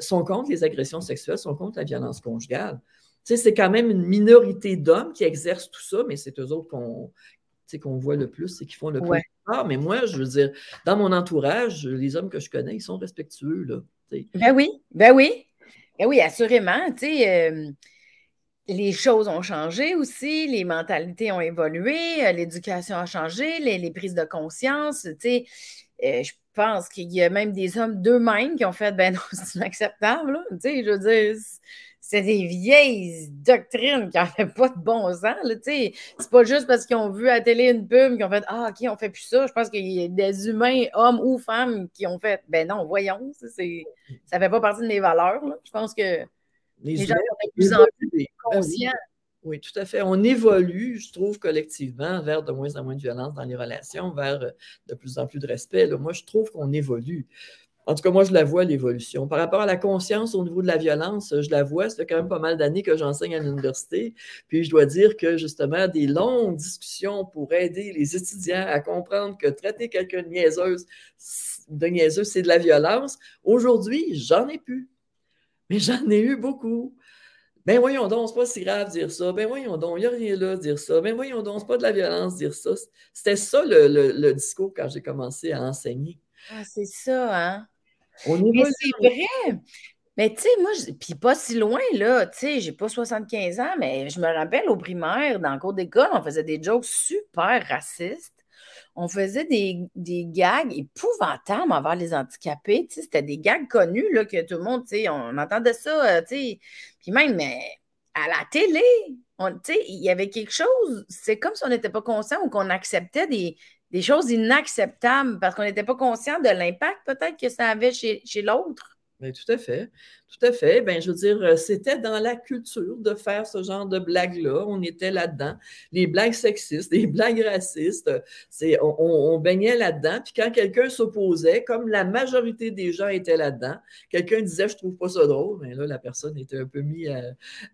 sont contre les agressions sexuelles, sont contre la violence conjugale. Tu sais, c'est quand même une minorité d'hommes qui exercent tout ça, mais c'est eux autres qu'on voit le plus et qui font le plus mais moi, je veux dire, dans mon entourage, les hommes que je connais, ils sont respectueux. Là, ben oui, ben oui. Ben oui, assurément. Euh, les choses ont changé aussi, les mentalités ont évolué, euh, l'éducation a changé, les, prises de conscience. Euh, je pense qu'il y a même des hommes d'eux-mêmes qui ont fait ben non, [LAUGHS] c'est inacceptable. je veux dire, c'est des vieilles doctrines qui n'avaient pas de bon sens. C'est pas juste parce qu'ils ont vu à la télé une pub qu'ils ont fait Ah, OK, on fait plus ça. Je pense qu'il y a des humains, hommes ou femmes, qui ont fait Ben non, voyons, ça ne fait pas partie de mes valeurs. Je pense que les, gens sont de plus en plus conscients. Oui, tout à fait. On évolue, je trouve, collectivement vers de moins en moins de violence dans les relations, vers euh, de plus en plus de respect. Moi, je trouve qu'on évolue. En tout cas, moi, je la vois, l'évolution. Par rapport à la conscience au niveau de la violence, je la vois. Ça fait quand même pas mal d'années que j'enseigne à l'université. Puis je dois dire que, justement, des longues discussions pour aider les étudiants à comprendre que traiter quelqu'un de niaiseuse, de niaiseux, c'est de la violence. Aujourd'hui, j'en ai plus. Mais j'en ai eu beaucoup. Ben voyons donc, c'est pas si grave de dire ça. Ben voyons donc, il n'y a rien là dire ça. Ben voyons donc, c'est pas de la violence dire ça. C'était ça le, le discours quand j'ai commencé à enseigner. Ah, c'est ça, hein? Mais c'est vrai. Mais tu sais, moi, puis pas si loin, là, tu sais, j'ai pas 75 ans, mais je me rappelle au primaire, dans le cours d'école, on faisait des jokes super racistes. On faisait des, des gags épouvantables envers les handicapés. C'était des gags connus, là, que tout le monde, on entendait ça, euh. Puis même, à la télé, il y avait quelque chose, c'est comme si on n'était pas conscient ou qu'on acceptait des, des choses inacceptables parce qu'on n'était pas conscient de l'impact peut-être que ça avait chez, l'autre. Bien, tout à fait. Tout à fait. Bien, je veux dire, euh, c'était dans la culture de faire ce genre de blagues-là. On était là-dedans. Les blagues sexistes, [LAUGHS] les blagues racistes, c'est, on, baignait là-dedans. Puis quand quelqu'un s'opposait, comme la majorité des gens étaient là-dedans, quelqu'un disait Je trouve pas ça drôle, mais là, la personne était un peu mise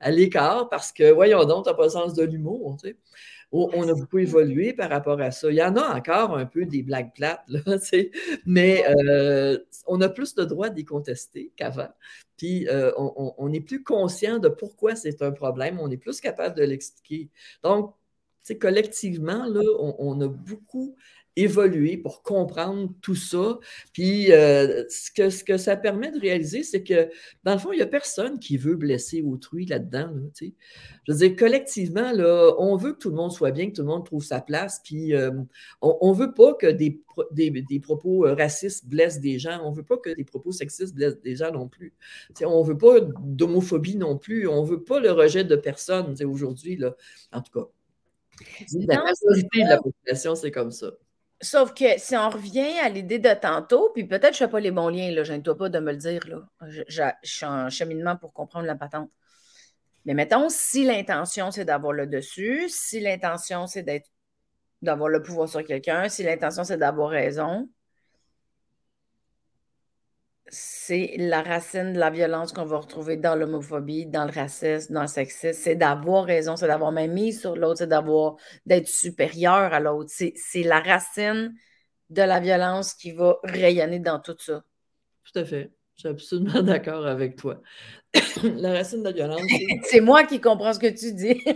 à, l'écart parce que, voyons donc, tu n'as pas le sens de l'humour. On a beaucoup évolué par rapport à ça. Il y en a encore un peu des blagues plates, là, [LAUGHS] mais euh, on a plus de droit d'y contester qu'avant. Puis euh, on, est plus conscient de pourquoi c'est un problème, on est plus capable de l'expliquer. Donc, collectivement, là, on, a beaucoup évoluer pour comprendre tout ça. Puis euh, ce, que, ce que ça permet de réaliser, c'est que dans le fond, il n'y a personne qui veut blesser autrui là-dedans. je veux dire, collectivement, là, on veut que tout le monde soit bien, que tout le monde trouve sa place. Puis euh, on ne veut pas que des, des, propos euh, racistes blessent des gens. On ne veut pas que des propos sexistes blessent des gens non plus. on ne veut pas d'homophobie non plus. On ne veut pas le rejet de personne aujourd'hui. En tout cas. La majorité de la population, c'est comme ça. Sauf que si on revient à l'idée de tantôt, puis peut-être je ne fais pas les bons liens, je ne dois pas de me le dire. Je, suis en cheminement pour comprendre la patente. Mais mettons, si l'intention, c'est d'avoir le dessus, si l'intention, c'est d'avoir le pouvoir sur quelqu'un, si l'intention, c'est d'avoir raison, c'est la racine de la violence qu'on va retrouver dans l'homophobie, dans le racisme, dans le sexisme. C'est d'avoir raison, c'est d'avoir même mis sur l'autre, c'est d'avoir d'être supérieur à l'autre. C'est la racine de la violence qui va rayonner dans tout ça. Tout à fait. Je suis absolument [LAUGHS] d'accord avec toi. [COUGHS] la racine de la violence. [LAUGHS] c'est moi qui comprends ce que tu dis. [LAUGHS]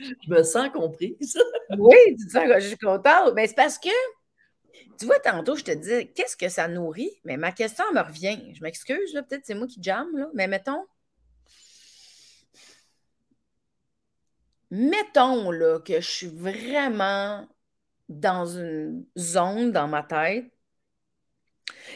je me sens comprise. oui, tu te sens, je suis contente. Mais c'est parce que tu vois, tantôt, je te dis, qu'est-ce que ça nourrit? Mais ma question me revient. Je m'excuse, peut-être c'est moi qui jamme, là, mais mettons. Mettons là, que je suis vraiment dans une zone dans ma tête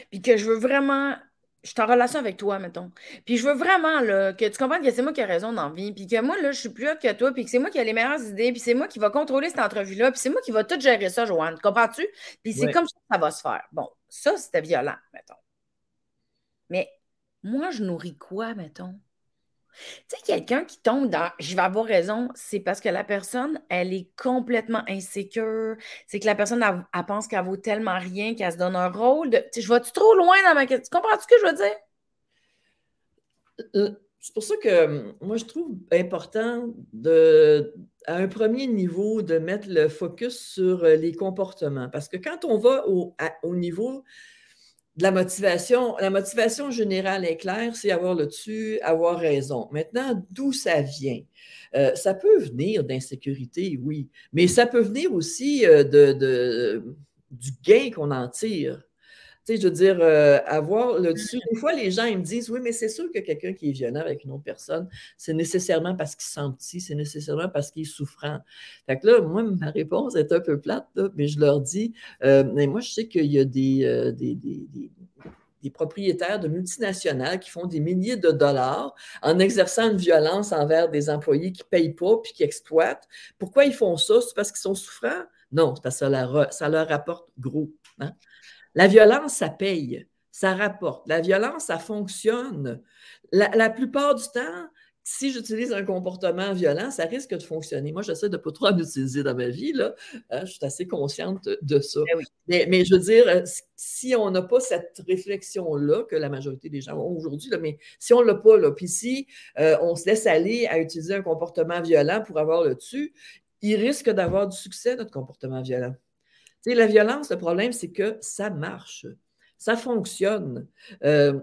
puis que je veux vraiment je suis en relation avec toi, mettons. Puis je veux vraiment là, que tu comprennes que c'est moi qui ai raison dans la vie, puis que moi, là, je suis plus haute que toi, puis que c'est moi qui ai les meilleures idées, puis c'est moi qui va contrôler cette entrevue-là, puis c'est moi qui va tout gérer ça, Joanne. Comprends-tu? Puis c'est comme ça que ça va se faire. Bon, ça, c'était violent, mettons. Mais moi, je nourris quoi, mettons? Tu sais, quelqu'un qui tombe dans je vais avoir raison, c'est parce que la personne, elle est complètement insécure. C'est que la personne, elle, pense qu'elle vaut tellement rien qu'elle se donne un rôle. De, je vais-tu trop loin dans ma question? Tu comprends ce que je veux dire? C'est pour ça que hum, moi, je trouve important de, à un premier niveau de mettre le focus sur euh, les comportements. Parce que quand on va au niveau la motivation. La motivation générale est claire, c'est avoir le dessus, avoir raison. Maintenant, d'où ça vient? Euh, ça peut venir d'insécurité, oui, mais ça peut venir aussi euh, du gain qu'on en tire. Tu sais, je veux dire, euh, avoir le dessus. Des fois, les gens ils me disent Oui, mais c'est sûr que quelqu'un qui est violent avec une autre personne, c'est nécessairement parce qu'il sent petit, c'est nécessairement parce qu'il est souffrant. Fait que là, moi, ma réponse est un peu plate, mais je leur dis euh, Mais moi, je sais qu'il y a euh, des, des, propriétaires de multinationales qui font des milliers de dollars en exerçant une violence envers des employés qui ne payent pas puis qui exploitent. Pourquoi ils font ça? C'est parce qu'ils sont souffrants? Non, c'est parce que ça leur, ça leur rapporte gros. Hein? La violence, ça paye, ça rapporte. La violence, ça fonctionne. La, plupart du temps, si j'utilise un comportement violent, ça risque de fonctionner. Moi, j'essaie de ne pas trop en utiliser dans ma vie. Là. Hein, je suis assez consciente de ça. Eh mais, je veux dire, euh, si on n'a pas cette réflexion-là, que la majorité des gens ont aujourd'hui, mais si on ne l'a pas, là, puis si euh, on se laisse aller à utiliser un comportement violent pour avoir le dessus, il risque d'avoir du succès, notre comportement violent la violence, le problème, c'est que ça marche, ça fonctionne. Euh,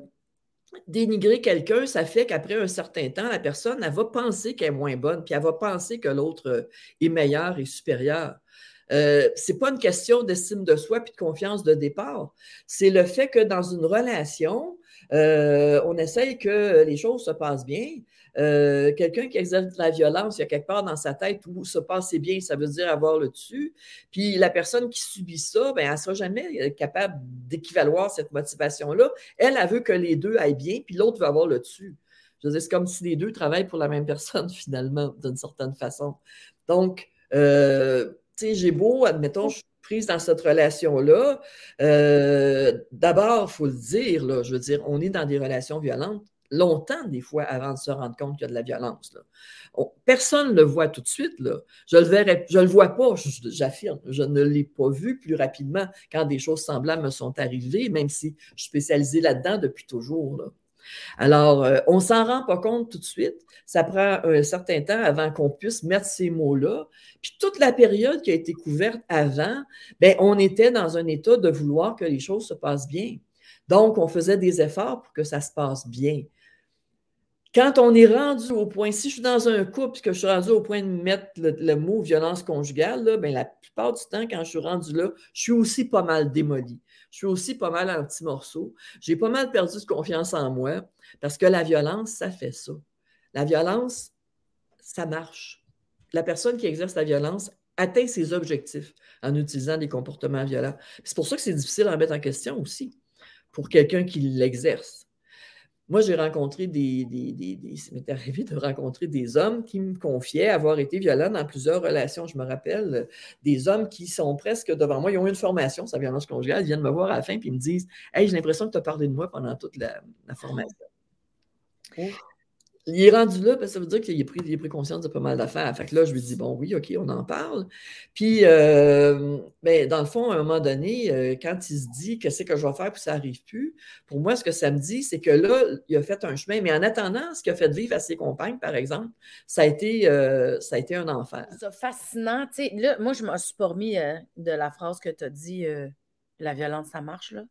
dénigrer quelqu'un, ça fait qu'après un certain temps, la personne, elle va penser qu'elle est moins bonne, puis elle va penser que l'autre est meilleur et supérieur. Euh, ce n'est pas une question d'estime de soi puis de confiance de départ. C'est le fait que dans une relation, euh, on essaye que les choses se passent bien, euh, quelqu'un qui exerce de la violence, il y a quelque part dans sa tête où se passer bien, ça veut dire avoir le dessus. Puis la personne qui subit ça, ben, elle ne sera jamais capable d'équivaloir cette motivation-là. Elle, elle veut que les deux aillent bien, puis l'autre veut avoir le dessus. Je veux dire, c'est comme si les deux travaillent pour la même personne, [LAUGHS] finalement, d'une certaine façon. Donc, euh, tu sais, j'ai beau, admettons, je dans cette relation-là. Euh, d'abord, il faut le dire, là, je veux dire, on est dans des relations violentes longtemps, des fois, avant de se rendre compte qu'il y a de la violence. personne ne le voit tout de suite. Là. Je ne le, le vois pas, j'affirme. Je ne l'ai pas vu plus rapidement quand des choses semblables me sont arrivées, même si je suis spécialisée là-dedans depuis toujours. Alors, euh, on s'en rend pas compte tout de suite. Ça prend un certain temps avant qu'on puisse mettre ces mots-là. Puis toute la période qui a été couverte avant, ben, on était dans un état de vouloir que les choses se passent bien. Donc, on faisait des efforts pour que ça se passe bien. Quand on est rendu au point, si je suis dans un couple et que je suis rendu au point de mettre le, mot violence conjugale, bien, la plupart du temps, quand je suis rendu là, je suis aussi pas mal démoli. Je suis aussi pas mal en petits morceaux. J'ai pas mal perdu de confiance en moi parce que la violence, ça fait ça. La violence, ça marche. La personne qui exerce la violence atteint ses objectifs en utilisant des comportements violents. C'est pour ça que c'est difficile à mettre en question aussi pour quelqu'un qui l'exerce. Moi, j'ai rencontré des, des, des, m'est arrivé de rencontrer des hommes qui me confiaient avoir été violents dans plusieurs relations. Je me rappelle des hommes qui sont presque devant moi, ils ont eu une formation, sa violence conjugale, ils viennent me voir à la fin et me disent Hey, j'ai l'impression que tu as parlé de moi pendant toute la, formation. Oh. Il est rendu là, parce que ça veut dire qu'il a pris, conscience de pas mal d'affaires. Fait que là, je lui dis, bon, oui, OK, on en parle. Puis, euh, ben, dans le fond, à un moment donné, euh, quand il se dit qu'est-ce que je vais faire puis ça n'arrive plus, pour moi, ce que ça me dit, c'est que là, il a fait un chemin. Mais en attendant, ce qu'il a fait vivre à ses compagnes, par exemple, ça a été, euh, ça a été un enfer. C'est fascinant. Là, moi, je m'en suis pas remis de la phrase que tu as dit la violence, ça marche, là.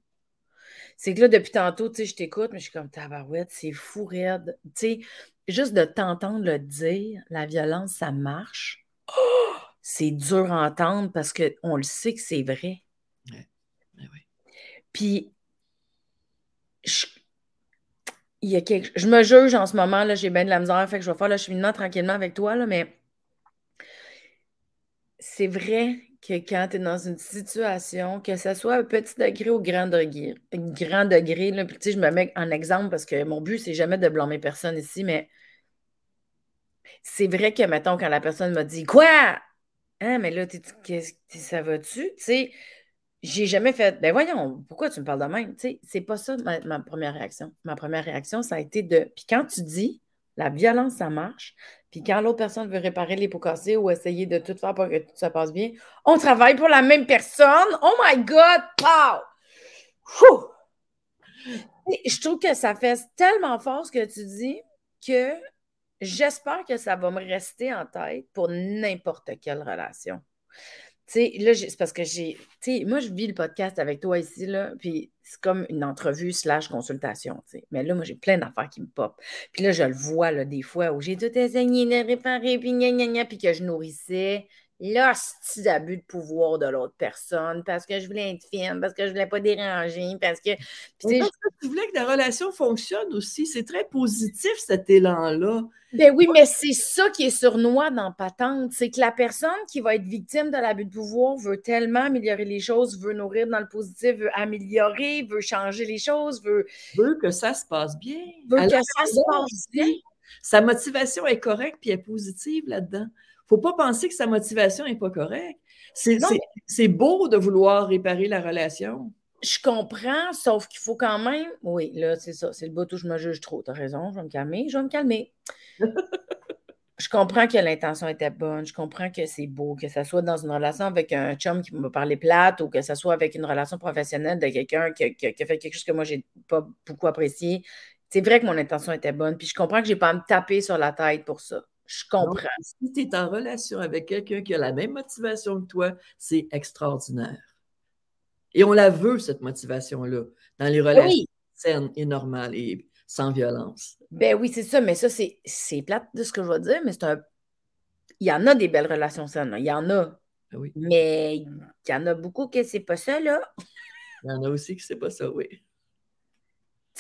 C'est que là, depuis tantôt, tu sais, je t'écoute, mais je suis comme tabarouette, c'est fou raide. Tu sais, juste de t'entendre le dire, la violence, ça marche. [GASPS] c'est dur à entendre parce qu'on le sait que c'est vrai. Ouais. Puis, je, il y a quelque... je me juge en ce moment, là, j'ai bien de la misère, fait que je vais faire le cheminement tranquillement avec toi, là, mais c'est vrai que quand tu es dans une situation, que ce soit un petit degré ou grand degré, grand degré, là, je me mets en exemple parce que mon but, c'est jamais de blâmer personne ici, mais c'est vrai que, mettons, quand la personne m'a dit Quoi? Hein, mais là, ça va-tu? Tu sais, j'ai jamais fait. Ben voyons, pourquoi tu me parles de même? Tu sais, c'est pas ça ma, première réaction. Ma première réaction, ça a été de. Puis quand tu dis la violence, ça marche. Puis quand l'autre personne veut réparer cassés ou essayer de tout faire pour que tout se passe bien, on travaille pour la même personne. Oh my God! Wow! Je trouve que ça fait tellement fort ce que tu dis que j'espère que ça va me rester en tête pour n'importe quelle relation. Sais, là, c'est parce que j'ai. Tu sais, moi, je vis le podcast avec toi ici, là, puis c'est comme une entrevue slash consultation. Mais là, moi, j'ai plein d'affaires qui me pop. Puis là, je le vois, là, des fois, où j'ai tout de réparer, puis gna, gna, gna, puis que je nourrissais l'hostie d'abus de pouvoir de l'autre personne parce que je voulais être fine, parce que je voulais pas déranger, parce que. Puis, tu voulais que la relation fonctionne aussi. C'est très positif, cet élan-là. Ben oui, mais c'est ça qui est sournois dans Patente. C'est que la personne qui va être victime de l'abus de pouvoir veut tellement améliorer les choses, veut nourrir dans le positif, veut améliorer, veut changer les choses, veut. Veut que ça se passe bien. Veut que ça se passe bien. Sa motivation est correcte puis est positive là-dedans faut pas penser que sa motivation n'est pas correcte. C'est beau de vouloir réparer la relation. Je comprends, sauf qu'il faut quand même. Oui, là, c'est ça. C'est le bout où je me juge trop. Tu as raison, je vais me calmer. Je vais me calmer. [LAUGHS] je comprends que l'intention était bonne. Je comprends que c'est beau, que ce soit dans une relation avec un chum qui me parlait plate ou que ce soit avec une relation professionnelle de quelqu'un qui, qui, a fait quelque chose que moi, j'ai pas beaucoup apprécié. C'est vrai que mon intention était bonne. Puis je comprends que j'ai pas à me taper sur la tête pour ça. Je comprends. si tu es en relation avec quelqu'un qui a la même motivation que toi, c'est extraordinaire. Et on la veut, cette motivation-là, dans les relations saines et normales et sans violence. Ben oui, c'est ça, mais ça, c'est plate de ce que je vais dire, mais c'est un. Il y en a des belles relations saines, il y en a. Ben oui. Mais il y en a beaucoup que c'est pas ça, là. Il y en a aussi que c'est pas ça, oui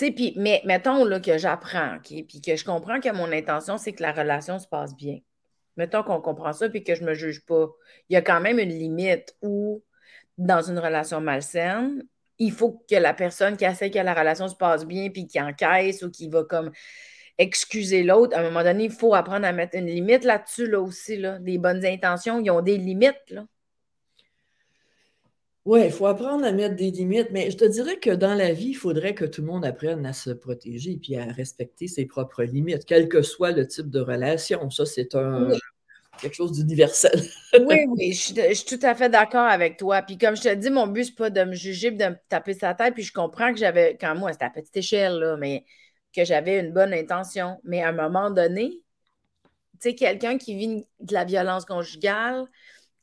puis, mais mettons là, que j'apprends, puis que je comprends que mon intention, c'est que la relation se passe bien. Mettons qu'on comprend ça, puis que je ne me juge pas. Il y a quand même une limite où, dans une relation malsaine, il faut que la personne qui essaie que la relation se passe bien, puis qui encaisse ou qui va comme excuser l'autre, à un moment donné, il faut apprendre à mettre une limite là-dessus, là aussi. Là. Des bonnes intentions, ils ont des limites. Là. Oui, il faut apprendre à mettre des limites, mais je te dirais que dans la vie, il faudrait que tout le monde apprenne à se protéger puis à respecter ses propres limites, quel que soit le type de relation. Ça, c'est un, quelque chose d'universel. [LAUGHS] oui, oui, je, suis tout à fait d'accord avec toi. Puis comme je te dis, mon but, c'est pas de me juger, de me taper sa tête. Puis je comprends que j'avais, quand moi, c'était à petite échelle, là, mais que j'avais une bonne intention. Mais à un moment donné, tu sais, quelqu'un qui vit de la violence conjugale,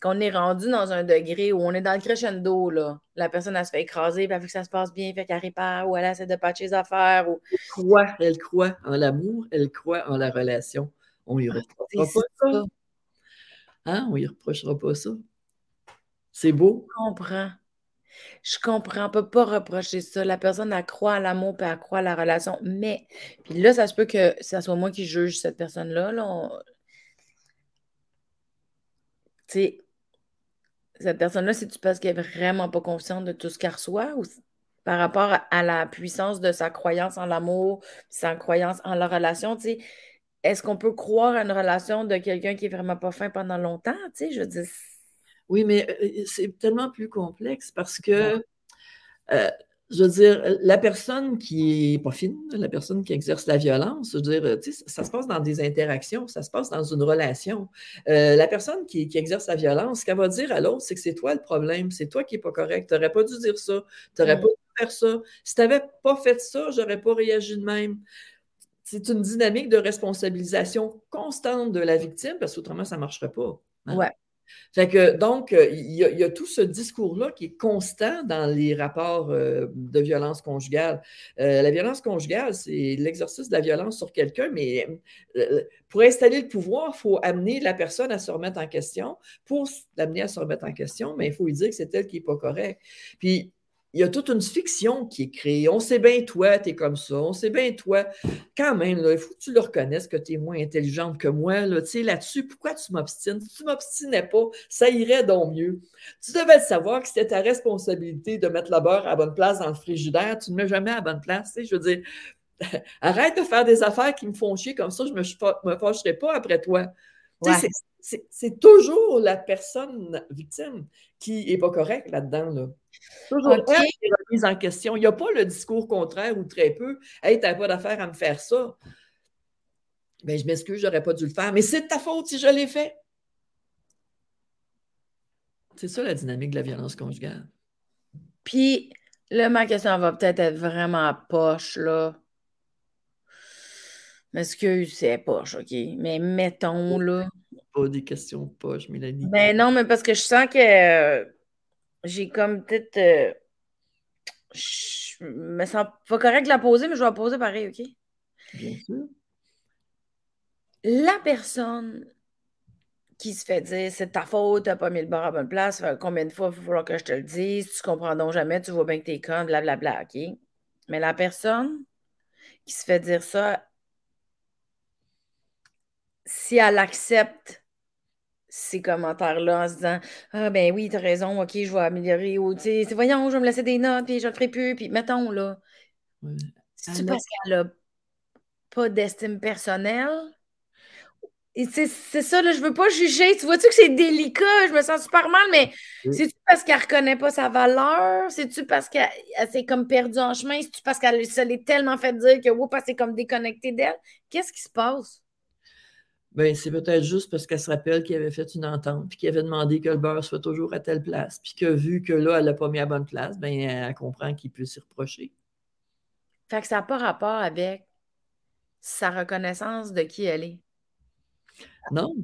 qu'on est rendu dans un degré où on est dans le crescendo, là. La personne, elle se fait écraser, puis elle veut que ça se passe bien, fait qu'elle répare, ou elle essaie de patcher les affaires. Ou... Elle croit, elle croit en l'amour, elle croit en la relation. On y reprochera pas ça. Hein? On y reprochera pas ça. C'est beau. Je comprends. Je comprends. On ne peut pas reprocher ça. La personne, elle croit à l'amour, puis elle croit à la relation. Mais, puis là, ça se peut que ce soit moi qui juge cette personne-là. Là. Tu sais, cette personne-là, c'est-tu parce qu'elle n'est vraiment pas consciente de tout ce qu'elle reçoit ou par rapport à la puissance de sa croyance en l'amour, sa croyance en la relation, tu sais, est-ce qu'on peut croire à une relation de quelqu'un qui est vraiment pas fin pendant longtemps, tu sais, je dis. Oui, mais euh, c'est tellement plus complexe parce que euh, je veux dire, la personne qui est pas fine, la personne qui exerce la violence, je veux dire, tu sais, ça se passe dans des interactions, ça se passe dans une relation. Euh, la personne qui, exerce la violence, ce qu'elle va dire à l'autre, c'est que c'est toi le problème, c'est toi qui n'es pas correct, tu n'aurais pas dû dire ça, tu n'aurais mm. pas dû faire ça. Si tu n'avais pas fait ça, je n'aurais pas réagi de même. C'est une dynamique de responsabilisation constante de la victime, parce qu'autrement, ça ne marcherait pas. Hein? Ouais. Fait que, donc, euh, il y, a, tout ce discours-là qui est constant dans les rapports euh, de violence conjugale. Euh, la violence conjugale, c'est l'exercice de la violence sur quelqu'un, mais pour installer le pouvoir, il faut amener la personne à se remettre en question. Pour l'amener à se remettre en question, mais il faut lui dire que c'est elle qui n'est pas correcte. Puis, il y a toute une fiction qui est créée. On sait bien, toi, tu es comme ça. On sait bien, toi. Quand même, il faut que tu le reconnaisses que tu es moins intelligente que moi. Là, là-dessus, pourquoi tu m'obstines? Si tu m'obstinais pas, ça irait donc mieux. Tu devais savoir que c'était ta responsabilité de mettre le beurre à la bonne place dans le frigidaire. Tu ne mets jamais à la bonne place. Je veux dire, [LAUGHS] arrête de faire des affaires qui me font chier comme ça. Je ne me, me fâcherai pas après toi. C'est toujours la personne victime qui n'est pas correcte là-dedans. Là. Toujours okay. remise en question. Il n'y a pas le discours contraire ou très peu. Hey, tu n'as pas d'affaire à me faire ça. Ben, je m'excuse, je n'aurais pas dû le faire. Mais c'est de ta faute si je l'ai fait. C'est ça la dynamique de la violence conjugale. Puis, là, ma question va peut-être être vraiment poche, là. M'excuse, c'est poche, OK? Mais mettons, là. Pas des questions poches, Mélanie. Ben non, mais parce que je sens que euh, j'ai comme peut-être. Euh, je me sens pas correct de la poser, mais je vais la poser pareil, OK? Bien sûr. La personne qui se fait dire c'est ta faute, t'as pas mis le bar à bonne place, combien de fois il va falloir que je te le dise, tu comprends donc jamais, tu vois bien que t'es con, blablabla, OK? Mais la personne qui se fait dire ça, si elle accepte ces commentaires-là en se disant Ah, ben oui, t'as raison, OK, je vais améliorer. Ou, tu sais, voyons, je vais me laisser des notes, puis je le ferai plus. Puis, mettons, là. C'est parce qu'elle n'a pas d'estime personnelle? C'est ça, là, je veux pas juger. Tu vois-tu que c'est délicat? Je me sens super mal, mais c'est-tu parce qu'elle reconnaît pas sa valeur? C'est-tu parce qu'elle s'est comme perdue en chemin? C'est-tu parce qu'elle se l'est tellement fait dire que, oups, elle s'est comme déconnectée d'elle? Qu'est-ce qui se passe? Ben, c'est peut-être juste parce qu'elle se rappelle qu'il avait fait une entente, puis qu'il avait demandé que le beurre soit toujours à telle place, puis que vu que là, elle l'a pas mis à bonne place, ben, elle comprend qu'il peut s'y reprocher. Fait que ça n'a pas rapport avec sa reconnaissance de qui elle est. Non.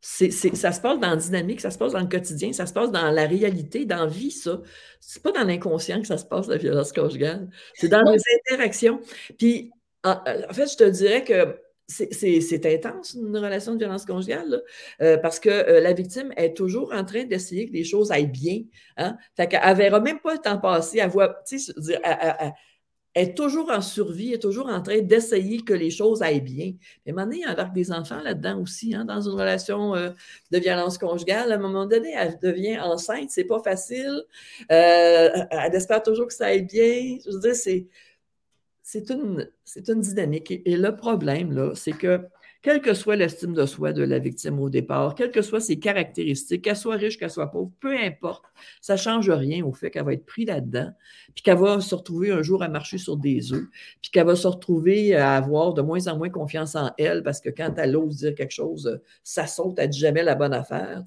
C'est, ça se passe dans la dynamique, ça se passe dans le quotidien, ça se passe dans la réalité, dans la vie, ça. C'est pas dans l'inconscient que ça se passe, la violence conjugale. C'est dans les interactions. Puis, en fait, je te dirais que c'est intense, une relation de violence conjugale, euh, parce que euh, la victime est toujours en train d'essayer que les choses aillent bien. Hein? Fait qu'elle ne verra même pas le temps passer. Elle, voit, elle, est toujours en survie, elle est toujours en train d'essayer que les choses aillent bien. Mais il y a des enfants là-dedans aussi, hein, dans une relation euh, de violence conjugale. À un moment donné, elle devient enceinte, c'est pas facile. elle espère toujours que ça aille bien. Je veux dire, c'est c'est une, dynamique. Et, le problème, c'est que quelle que soit l'estime de soi de la victime au départ, quelles que soient ses caractéristiques, qu'elle soit riche, qu'elle soit pauvre, peu importe, ça ne change rien au fait qu'elle va être prise là-dedans, puis qu'elle va se retrouver un jour à marcher sur des œufs, puis qu'elle va se retrouver à avoir de moins en moins confiance en elle, parce que quand elle ose dire quelque chose, ça saute, elle dit jamais la bonne affaire.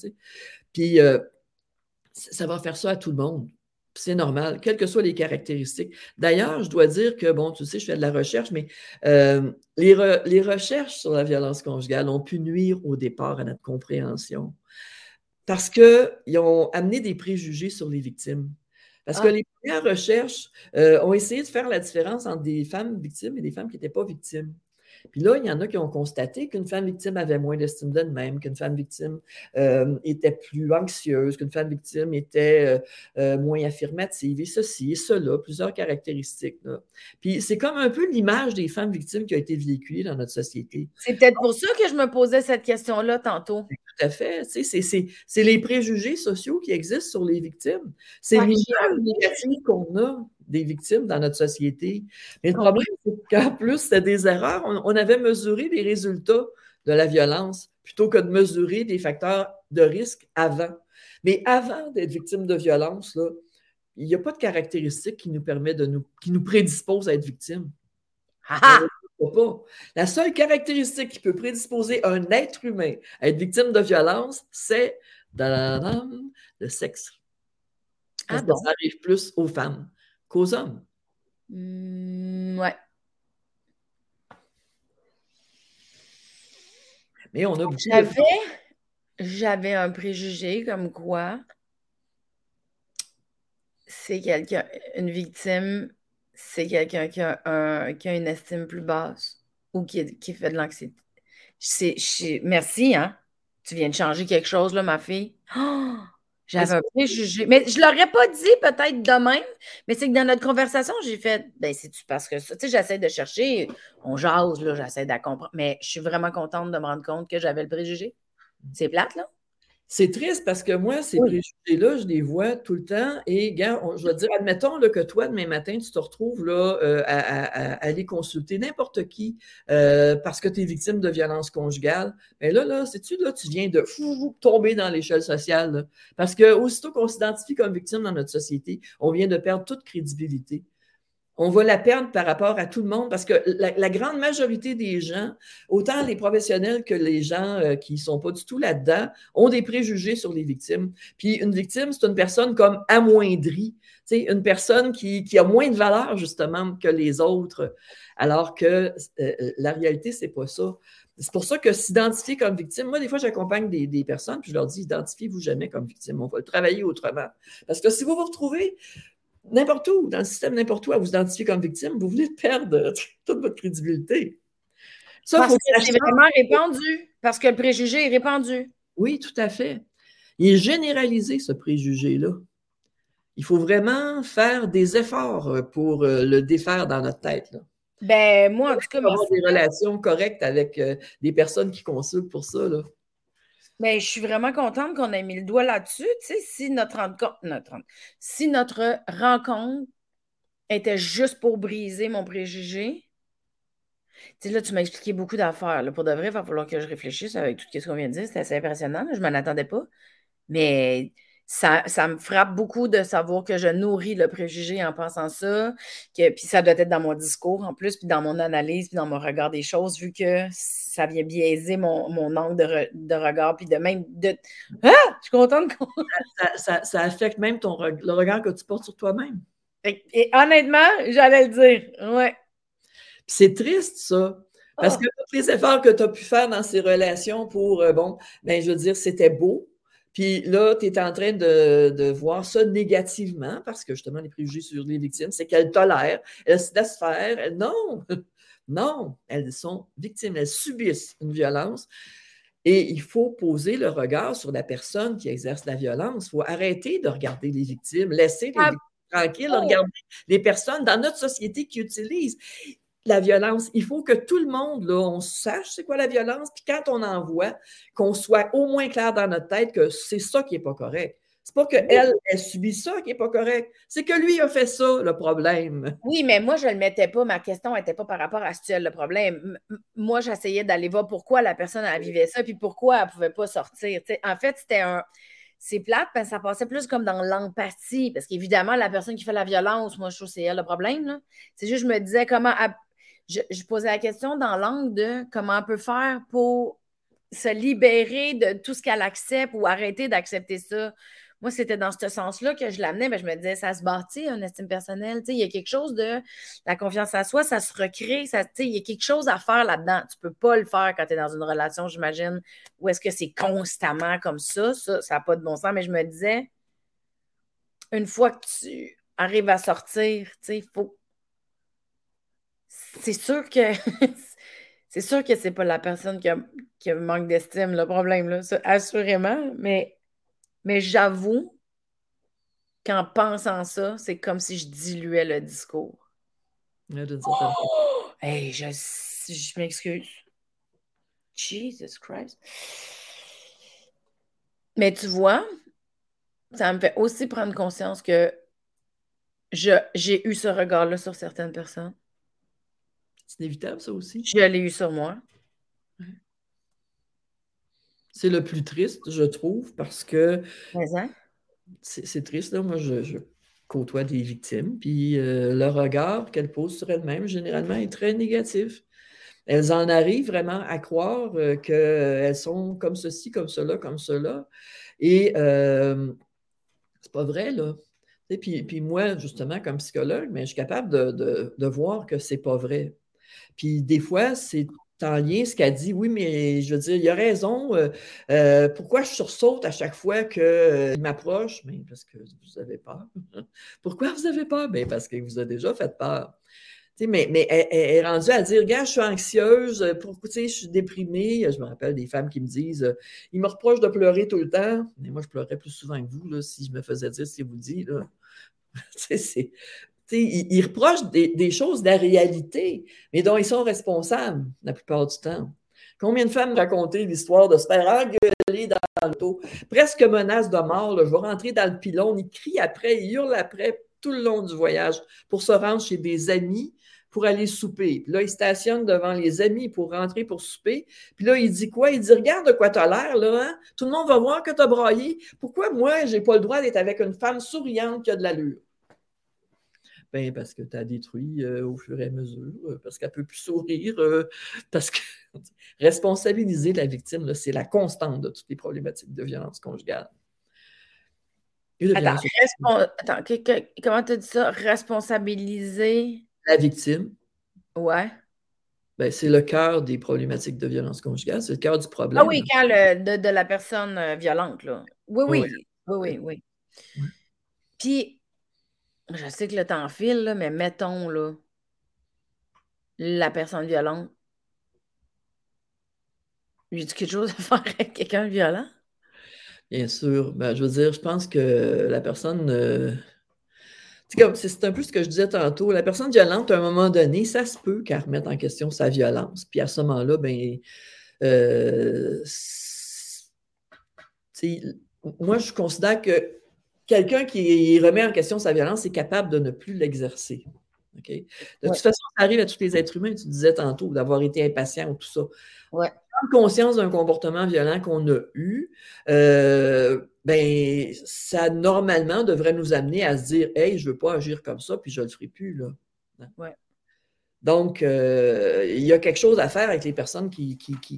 Puis euh, ça va faire ça à tout le monde. C'est normal, quelles que soient les caractéristiques. D'ailleurs, je dois dire que, bon, tu sais, je fais de la recherche, mais euh, les, recherches sur la violence conjugale ont pu nuire au départ à notre compréhension parce qu'ils ont amené des préjugés sur les victimes. Parce que ah. les premières recherches euh, ont essayé de faire la différence entre des femmes victimes et des femmes qui n'étaient pas victimes. Puis là, il y en a qui ont constaté qu'une femme victime avait moins d'estime d'elle-même, qu'une femme victime euh, était plus anxieuse, qu'une femme victime était euh, euh, moins affirmative, et ceci et cela, plusieurs caractéristiques. Puis c'est comme un peu l'image des femmes victimes qui a été véhiculée dans notre société. C'est peut-être pour ça que je me posais cette question-là tantôt. Tout à fait. C'est les préjugés sociaux qui existent sur les victimes. C'est l'image négative qu'on a des victimes dans notre société. Mais le problème, c'est qu'en plus, c'était des erreurs. On, avait mesuré les résultats de la violence plutôt que de mesurer des facteurs de risque avant. Mais avant d'être victime de violence, là, il n'y a pas de caractéristiques qui nous permet de nous, qui nous prédispose à être victime. Ah pas. La seule caractéristique qui peut prédisposer un être humain à être victime de violence, c'est le sexe. Ah ça arrive plus aux femmes qu'aux hommes. Mmh, ouais. Mais on a J'avais, j'avais un préjugé comme quoi c'est quelqu'un, une victime, c'est quelqu'un qui a, un, qui a une estime plus basse ou qui, qui fait de l'anxiété. Merci, hein? Tu viens de changer quelque chose, là, ma fille. Oh! J'avais un préjugé. Mais je ne l'aurais pas dit peut-être de même, mais c'est que dans notre conversation, j'ai fait ben c'est-tu parce que ça? Tu sais, j'essaie de chercher, on jase, là, j'essaie de comprendre. Mais je suis vraiment contente de me rendre compte que j'avais le préjugé. C'est plate, là? C'est triste parce que moi, ces préjugés-là, je les vois tout le temps. Et, gars, je veux dire, admettons là, que toi, demain matin, tu te retrouves là, euh, à, aller consulter n'importe qui euh, parce que tu es victime de violence conjugale. Mais là, là, sais-tu, là, tu viens de fou, tomber dans l'échelle sociale. parce que aussitôt qu'on s'identifie comme victime dans notre société, on vient de perdre toute crédibilité on va la perdre par rapport à tout le monde parce que la, grande majorité des gens, autant les professionnels que les gens euh, qui ne sont pas du tout là-dedans, ont des préjugés sur les victimes. Puis une victime, c'est une personne comme amoindrie, une personne qui, a moins de valeur justement que les autres, alors que euh, la réalité, c'est pas ça. C'est pour ça que s'identifier comme victime, moi, des fois, j'accompagne des, personnes, puis je leur dis, identifiez-vous jamais comme victime, on va le travailler autrement. Parce que si vous vous retrouvez n'importe où, dans le système, n'importe où, à vous identifier comme victime, vous voulez perdre [LAUGHS] toute votre crédibilité. Ça, parce que c'est vraiment répandu, parce que le préjugé est répandu. Oui, tout à fait. Il est généralisé, ce préjugé-là. Il faut vraiment faire des efforts pour euh, le défaire dans notre tête. Là. Ben, moi, en tout cas. Avoir des relations correctes avec euh, des personnes qui consultent pour ça. Là. Mais je suis vraiment contente qu'on ait mis le doigt là-dessus. Si notre rencontre, si notre rencontre était juste pour briser mon préjugé, là, tu m'as expliqué beaucoup d'affaires. Pour de vrai, il va falloir que je réfléchisse avec tout ce qu'on vient de dire. C'est assez impressionnant. Je ne m'en attendais pas. Mais ça, me frappe beaucoup de savoir que je nourris le préjugé en pensant ça, que, puis ça doit être dans mon discours en plus, puis dans mon analyse, puis dans mon regard des choses, vu que ça vient biaiser mon, angle de, regard, puis de même de... Ah! Je suis contente qu'on... Ça, affecte même ton, le regard que tu portes sur toi-même. Et, honnêtement, j'allais le dire, ouais. c'est triste, ça. Parce ah! que tous les efforts que tu as pu faire dans ces relations pour, euh, bon, ben, je veux dire, c'était beau, puis là, tu es en train de, voir ça négativement parce que justement, les préjugés sur les victimes, c'est qu'elles tolèrent, elles se laissent faire. non, [LAUGHS] non, elles sont victimes, elles subissent une violence. Et il faut poser le regard sur la personne qui exerce la violence. Il faut arrêter de regarder les victimes, laisser les ah, victimes tranquilles, regarder les personnes dans notre société qui utilisent la violence. Il faut que tout le monde, là, on sache c'est quoi la violence, puis quand on en voit, qu'on soit au moins clair dans notre tête que c'est ça qui n'est pas correct. C'est pas qu'elle, elle subit ça qui n'est pas correct. C'est que lui a fait ça, le problème. Oui, mais moi, je ne le mettais pas. Ma question n'était pas par rapport à ce le problème. moi, j'essayais d'aller voir pourquoi la personne, elle vivait ça, puis pourquoi elle ne pouvait pas sortir. en fait, c'était un. C'est plate, parce que ça passait plus comme dans l'empathie. Parce qu'évidemment, la personne qui fait la violence, moi, je trouve que c'est elle le problème. C'est juste, je me disais comment je, posais la question dans l'angle de comment on peut faire pour se libérer de tout ce qu'elle accepte ou arrêter d'accepter ça. Moi, c'était dans ce sens-là que je l'amenais. mais je me disais, ça se bâtit, une estime personnelle. Il y a quelque chose de la confiance à soi, ça se recrée. Ça, il y a quelque chose à faire là-dedans. Tu ne peux pas le faire quand tu es dans une relation, j'imagine, où est-ce que c'est constamment comme ça. Ça n'a pas de bon sens. Mais je me disais, une fois que tu arrives à sortir, il faut c'est sûr que [LAUGHS] c'est sûr que c'est pas la personne qui, a, manque d'estime le problème, là, assurément, mais, mais j'avoue qu'en pensant ça, c'est comme si je diluais le discours. Oh! [GASPS] Hey, je, je m'excuse. Jesus Christ. Mais tu vois, ça me fait aussi prendre conscience que j'ai eu ce regard-là sur certaines personnes. C'est inévitable, ça aussi. Je l'ai eu sur moi. C'est le plus triste, je trouve, parce que. C'est triste, là. Moi, je, côtoie des victimes, puis euh, le regard qu'elles posent sur elles-mêmes, généralement, est très négatif. Elles en arrivent vraiment à croire euh, qu'elles sont comme ceci, comme cela, comme cela. Et euh, c'est pas vrai, là. Et puis, puis, moi, justement, comme psychologue, mais je suis capable de, de, de voir que c'est pas vrai. Puis des fois, c'est en lien ce qu'elle dit. Oui, mais je veux dire, il a raison. Euh, euh, pourquoi je sursaute à chaque fois qu'il euh, m'approche? Mais parce que vous avez peur. [LAUGHS] pourquoi vous avez peur? Bien, parce qu'il vous a déjà fait peur. mais, mais elle, est rendue à dire, regarde, je suis anxieuse, pour, je suis déprimée. Je me rappelle des femmes qui me disent, ils me reprochent de pleurer tout le temps. Mais moi, je pleurais plus souvent que vous, là, si je me faisais dire ce qu'il vous dit. [LAUGHS] ils, reprochent des, choses de la réalité, mais dont ils sont responsables la plupart du temps. Combien de femmes racontaient l'histoire de se faire engueuler dans l'auto, presque menace de mort, je vais rentrer dans le pylône, ils crient après, ils hurlent après tout le long du voyage pour se rendre chez des amis pour aller souper. Puis là, il stationne devant les amis pour rentrer pour souper. Puis là, il dit quoi? Il dit Regarde de quoi tu as l'air, là. Hein? Tout le monde va voir que tu as braillé. Pourquoi moi, je n'ai pas le droit d'être avec une femme souriante qui a de l'allure? Ben, parce que tu as détruit euh, au fur et à mesure, euh, parce qu'elle ne peut plus sourire, euh, [LAUGHS] parce que [LAUGHS] responsabiliser la victime, c'est la constante de toutes les problématiques de violence conjugale. Attends, comment tu dis ça? Responsabiliser la victime? Ouais. Ben, c'est le cœur des problématiques de violence conjugale, c'est le cœur du problème. Ah oui, quand de, la personne violente, là. Oui, oui, oui, oui, oui. Puis, je sais que le temps file, mais mettons, là, la personne violente, lui dit quelque chose à [LAUGHS] faire avec quelqu'un violent? Bien sûr. Ben, je veux dire, je pense que la personne. Euh, c'est un peu ce que je disais tantôt. La personne violente, à un moment donné, ça se peut qu'elle remette en question sa violence. Puis à ce moment-là, ben, euh, moi, je considère que quelqu'un qui remet en question sa violence est capable de ne plus l'exercer. De toute façon, ça arrive à tous les êtres humains, tu disais tantôt, d'avoir été impatient ou tout ça. Ouais. Prendre conscience d'un comportement violent qu'on a eu, euh, ben, ça normalement devrait nous amener à se dire Hey, je ne veux pas agir comme ça, puis je ne le ferai plus. Là. Ouais. Donc, euh, il y a quelque chose à faire avec les personnes qui,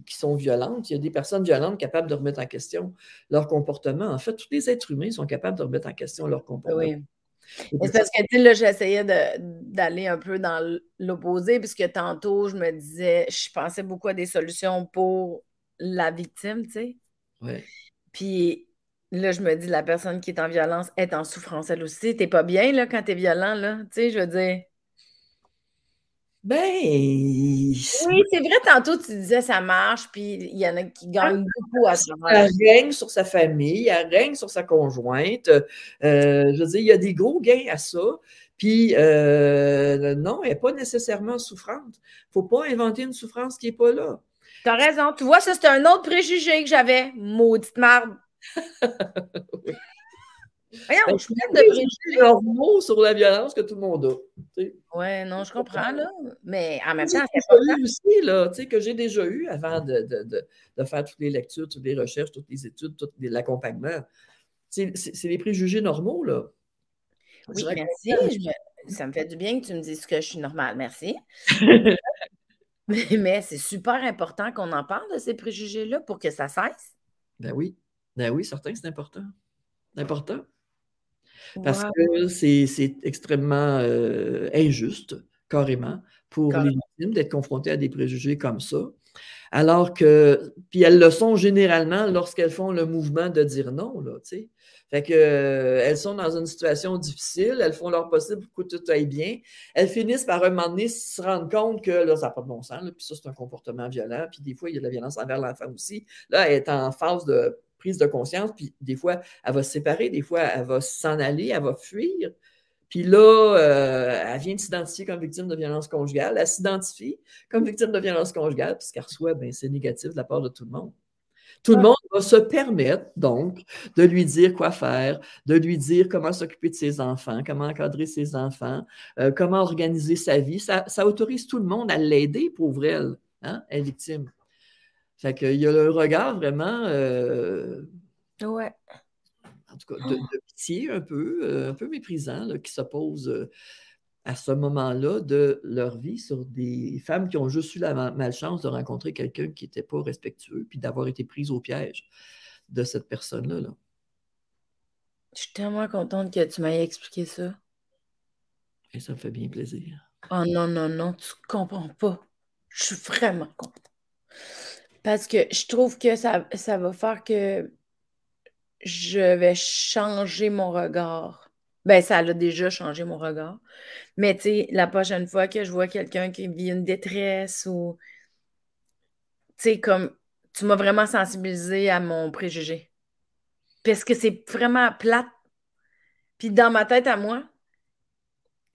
sont violentes. Il y a des personnes violentes capables de remettre en question leur comportement. En fait, tous les êtres humains sont capables de remettre en question leur comportement. Oui. C'est parce que là, j'essayais d'aller un peu dans l'opposé, puisque tantôt, je me disais, je pensais beaucoup à des solutions pour la victime, tu sais. Oui. Puis là, je me dis, la personne qui est en violence est en souffrance elle aussi. T'es pas bien, là, quand t'es violent, là. Tu sais, je veux dire. Ben. Oui, c'est vrai, tantôt tu disais ça marche, puis il y en a qui gagnent beaucoup à ça. Elle règne sur sa famille, elle règne sur sa conjointe. Euh, je veux dire, il y a des gros gains à ça. Puis, euh, non, elle n'est pas nécessairement souffrante. Il ne faut pas inventer une souffrance qui n'est pas là. Tu as raison. Tu vois, ça, c'est un autre préjugé que j'avais. Maudite marde. [LAUGHS] oui. Voyons, ben, je suis de préjugés normaux sur la violence que tout le monde a. Oui, non, je comprends, là. Mais en même temps, c'est pas aussi, là, tu sais, que j'ai déjà eu avant de, de, de, de, faire toutes les lectures, toutes les recherches, toutes les études, tout l'accompagnement. C'est les préjugés normaux, là. Oui, merci. Ça me fait du bien que tu me dises que je suis normale. Merci. [LAUGHS] mais, c'est super important qu'on en parle de ces préjugés-là pour que ça cesse. Ben oui. Ben oui, certain, c'est important. Important. Parce que c'est extrêmement euh, injuste, carrément, pour les victimes d'être confrontées à des préjugés comme ça. Alors que, puis elles le sont généralement lorsqu'elles font le mouvement de dire non, là, tu sais. Fait que, euh, elles sont dans une situation difficile, elles font leur possible pour que tout aille bien. Elles finissent par un moment donné se rendre compte que là, ça n'a pas de bon sens, puis ça, c'est un comportement violent, puis des fois, il y a de la violence envers l'enfant aussi. Là, elle est en phase de prise de conscience, puis des fois, elle va se séparer, des fois, elle va s'en aller, elle va fuir. Puis là, euh, elle vient de s'identifier comme victime de violence conjugale. Elle s'identifie comme victime de violence conjugale, puisqu'elle reçoit, ben, c'est négatif de la part de tout le monde. Tout le monde va se permettre, donc, de lui dire quoi faire, de lui dire comment s'occuper de ses enfants, comment encadrer ses enfants, euh, comment organiser sa vie. Ça, autorise tout le monde à l'aider, pauvre elle, hein, elle est victime. Fait qu'il y a le regard vraiment. Euh, ouais. En tout cas, de, pitié un peu, euh, un peu méprisant, qui s'oppose euh, à ce moment-là de leur vie sur des femmes qui ont juste eu la malchance de rencontrer quelqu'un qui n'était pas respectueux, puis d'avoir été prise au piège de cette personne-là. Là. Je suis tellement contente que tu m'aies expliqué ça. Et ça me fait bien plaisir. Oh non, non, non, tu comprends pas. Je suis vraiment contente. Parce que je trouve que ça, ça va faire que je vais changer mon regard Ben, ça a déjà changé mon regard. Mais tu sais, la prochaine fois que je vois quelqu'un qui vit une détresse ou. Tu sais, comme. Tu m'as vraiment sensibilisé à mon préjugé. Parce que c'est vraiment plate. Puis dans ma tête à moi,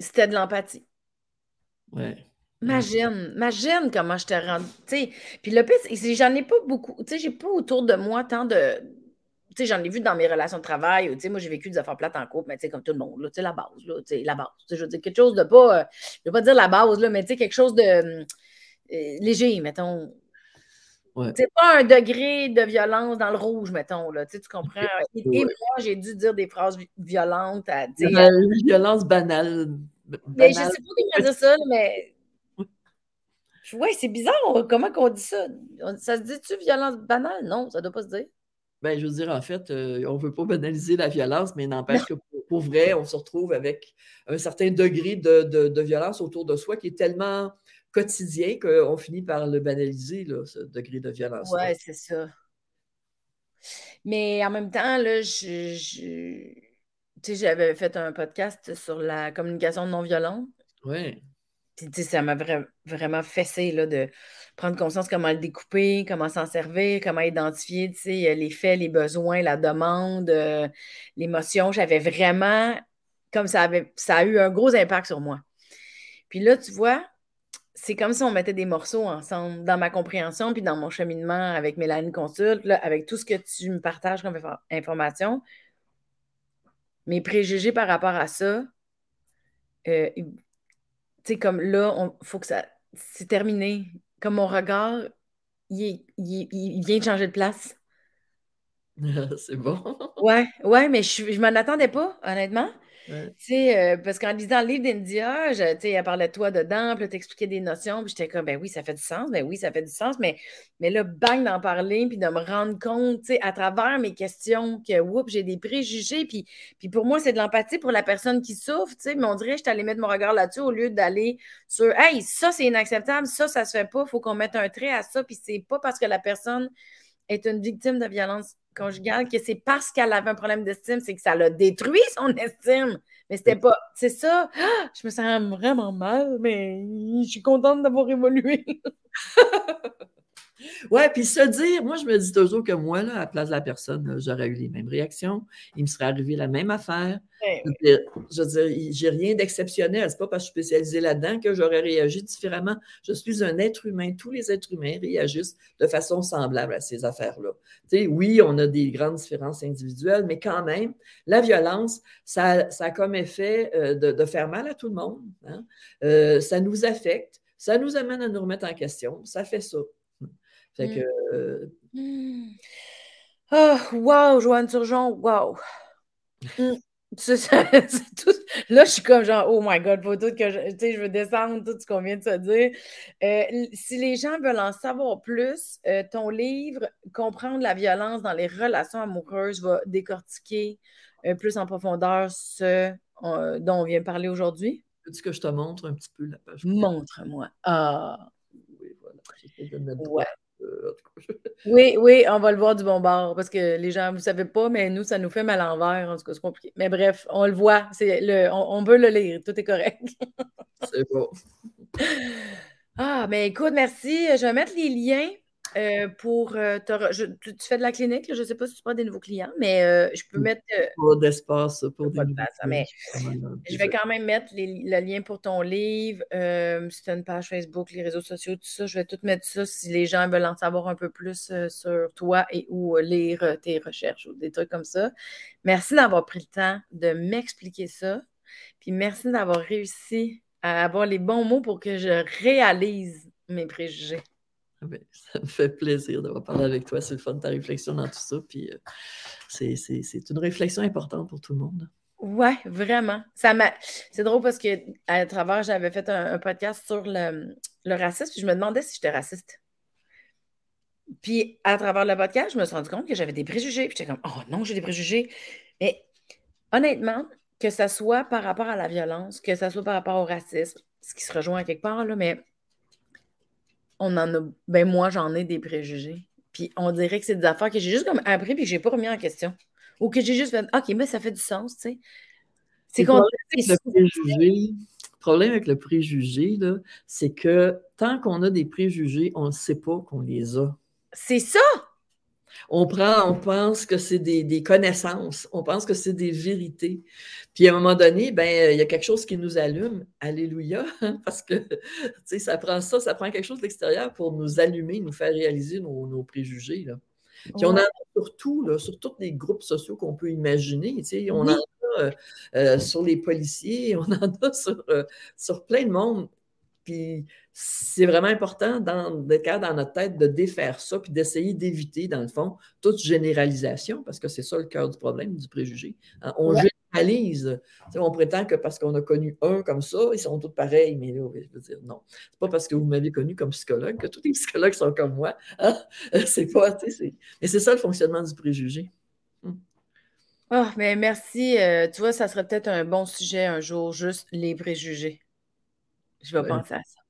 c'était de l'empathie. Ouais. Imagine, imagine comment je t'ai rendu. Puis le pire, c'est j'en ai pas beaucoup. Tu sais, j'ai pas autour de moi tant de. Tu sais, j'en ai vu dans mes relations de travail. Tu sais, moi, j'ai vécu des affaires plates en couple, mais tu sais, comme tout le monde, tu sais, la base, là, tu sais, la base. je veux dire, quelque chose de pas. Euh, je veux pas dire la base, là, mais tu sais, quelque chose de euh, léger, mettons. Ouais. C'est pas un degré de violence dans le rouge, mettons, là. Tu, sais, tu comprends? Et, moi, j'ai dû dire des phrases violentes à. Une violence banale. Mais je sais pas comment dire ça, mais oui, c'est bizarre. Comment qu'on dit ça? Ça se dit-tu violence banale? Non, ça ne doit pas se dire. Ben, je veux dire, en fait, euh, on ne veut pas banaliser la violence, mais n'empêche que pour, vrai, on se retrouve avec un certain degré de, violence autour de soi qui est tellement quotidien qu'on finit par le banaliser, là, ce degré de violence. Oui, c'est ça. Mais en même temps, là, j'avais fait un podcast sur la communication non violente. Oui ça m'a vraiment fessé là, de prendre conscience comment le découper, comment s'en servir, comment identifier les faits, les besoins, la demande, euh, l'émotion. J'avais vraiment, comme ça, avait, ça a eu un gros impact sur moi. Puis là, tu vois, c'est comme si on mettait des morceaux ensemble dans ma compréhension, puis dans mon cheminement avec Mélanie Consulte, avec tout ce que tu me partages comme information. Mes préjugés par rapport à ça, euh, sais, comme là, il faut que ça. C'est terminé. Comme mon regard, il, vient de changer de place. [LAUGHS] c'est bon. ouais, ouais, mais je, je m'en attendais pas, honnêtement. Euh, parce qu'en lisant le livre d'India, elle parlait de toi dedans, puis elle t'expliquait des notions, puis j'étais comme, ben oui, ça fait du sens, ben oui, ça fait du sens, mais, mais là, bang, d'en parler, puis de me rendre compte, à travers mes questions, que, j'ai des préjugés, puis, pour moi, c'est de l'empathie pour la personne qui souffre, mais on dirait que je allée mettre mon regard là-dessus au lieu d'aller sur, hey, ça, c'est inacceptable, ça, ça se fait pas, faut qu'on mette un trait à ça, puis c'est pas parce que la personne est une victime de violence conjugale que c'est parce qu'elle avait un problème d'estime, c'est que ça l'a détruit son estime. Mais c'était pas. C'est ça. Je me sens vraiment mal, mais je suis contente d'avoir évolué. [LAUGHS] Ouais, puis se dire, moi, je me dis toujours que moi, là, à la place de la personne, j'aurais eu les mêmes réactions. Il me serait arrivé la même affaire. Je veux dire, j'ai rien d'exceptionnel. C'est pas parce que je suis spécialisée là-dedans que j'aurais réagi différemment. Je suis un être humain. Tous les êtres humains réagissent de façon semblable à ces affaires-là. Tu sais, oui, on a des grandes différences individuelles, mais quand même, la violence, ça, ça a comme effet euh, de, faire mal à tout le monde. Hein. Euh, ça nous affecte. Ça nous amène à nous remettre en question. Ça fait ça. Fait mmh. que. Oh, wow, Joanne Turgeon, wow. Mmh. [LAUGHS] tout... Là, je suis comme genre, oh my God, faut tout que je, je veux descendre tout ce qu'on vient de se dire. Euh, si les gens veulent en savoir plus, euh, ton livre, Comprendre la violence dans les relations amoureuses, va décortiquer plus en profondeur ce dont on vient de parler aujourd'hui. Veux-tu que je te montre un petit peu la page? Montre-moi. Ah. Oui, voilà. Ouais. Euh, [LAUGHS] oui, oui, on va le voir du bon bord parce que les gens, vous ne savez pas, mais nous, ça nous fait mal l'envers. En tout cas, c'est compliqué. Mais bref, on le voit. C'est le, on, peut le lire. Tout est correct. c'est bon. [LAUGHS] Ah, mais écoute, merci. Je vais mettre les liens euh, pour euh, tu, fais de la clinique, je ne sais pas si tu prends des nouveaux clients, mais euh, je peux mettre. pas d'espace pour des mais Je vais quand même mettre le lien pour ton livre, si tu as une page Facebook, les réseaux sociaux, tout ça. Je vais tout mettre ça si les gens veulent en savoir un peu plus sur toi et ou lire tes recherches ou des trucs comme ça. Merci d'avoir pris le temps de m'expliquer ça. Puis merci d'avoir réussi à avoir les bons mots pour que je réalise mes préjugés. Ah ben, ça me fait plaisir d'avoir parlé avec toi. C'est le fun de ta réflexion dans tout ça. Puis euh, c'est une réflexion importante pour tout le monde. Ouais, vraiment. Ça C'est drôle parce que à travers, j'avais fait un, podcast sur le, racisme, puis je me demandais si j'étais raciste. Puis à travers le podcast, je me suis rendu compte que j'avais des préjugés. Puis j'étais comme, oh non, j'ai des préjugés. Mais honnêtement, que ça soit par rapport à la violence, que ça soit par rapport au racisme, ce qui se rejoint à quelque part, là, mais on en a. Ben, moi, j'en ai des préjugés. Puis on dirait que c'est des affaires que j'ai juste comme appris puis que j'ai pas remis en question. Ou que j'ai juste fait OK, mais ça fait du sens, tu sais. C'est qu'on le problème avec le préjugé, c'est que tant qu'on a des préjugés, on ne sait pas qu'on les a. C'est ça! On prend, on pense que c'est des, connaissances, on pense que c'est des vérités. Puis à un moment donné, ben, il y a quelque chose qui nous allume. Alléluia, [LAUGHS] parce que ça prend ça, ça prend quelque chose de l'extérieur pour nous allumer, nous faire réaliser nos, préjugés. Là. Puis on en a surtout, là, sur tous les groupes sociaux qu'on peut imaginer. On en a euh, euh, sur les policiers, [LAUGHS] on en a sur, euh, sur plein de monde. Puis c'est vraiment important dans, dans notre tête de défaire ça, puis d'essayer d'éviter, dans le fond, toute généralisation, parce que c'est ça le cœur du problème, du préjugé. Hein. On généralise. on prétend que parce qu'on a connu un comme ça, ils sont tous pareils, mais là, je veux dire, non. C'est pas parce que vous m'avez connu comme psychologue que tous les [LAUGHS] psychologues sont comme moi. Hein. C'est pas, Mais c'est ça le fonctionnement du préjugé. Hum. Ah, mais merci. Euh, tu vois, ça serait peut-être un bon sujet un jour, juste les préjugés. Je vais penser à ça.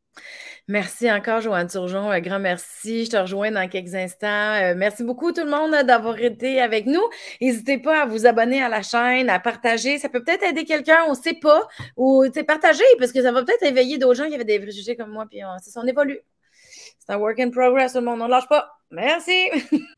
Merci encore, Joanne Turgeon. Un grand merci. Je te rejoins dans quelques instants. Euh, merci beaucoup, tout le monde, d'avoir été avec nous. N'hésitez pas à vous abonner à la chaîne, à partager. Ça peut peut-être aider quelqu'un, on ne sait pas. Ou partager, parce que ça va peut-être éveiller d'autres gens qui avaient des préjugés comme moi. Puis on, on évolue. C'est un work in progress, tout le monde. On ne lâche pas. Merci. [LAUGHS]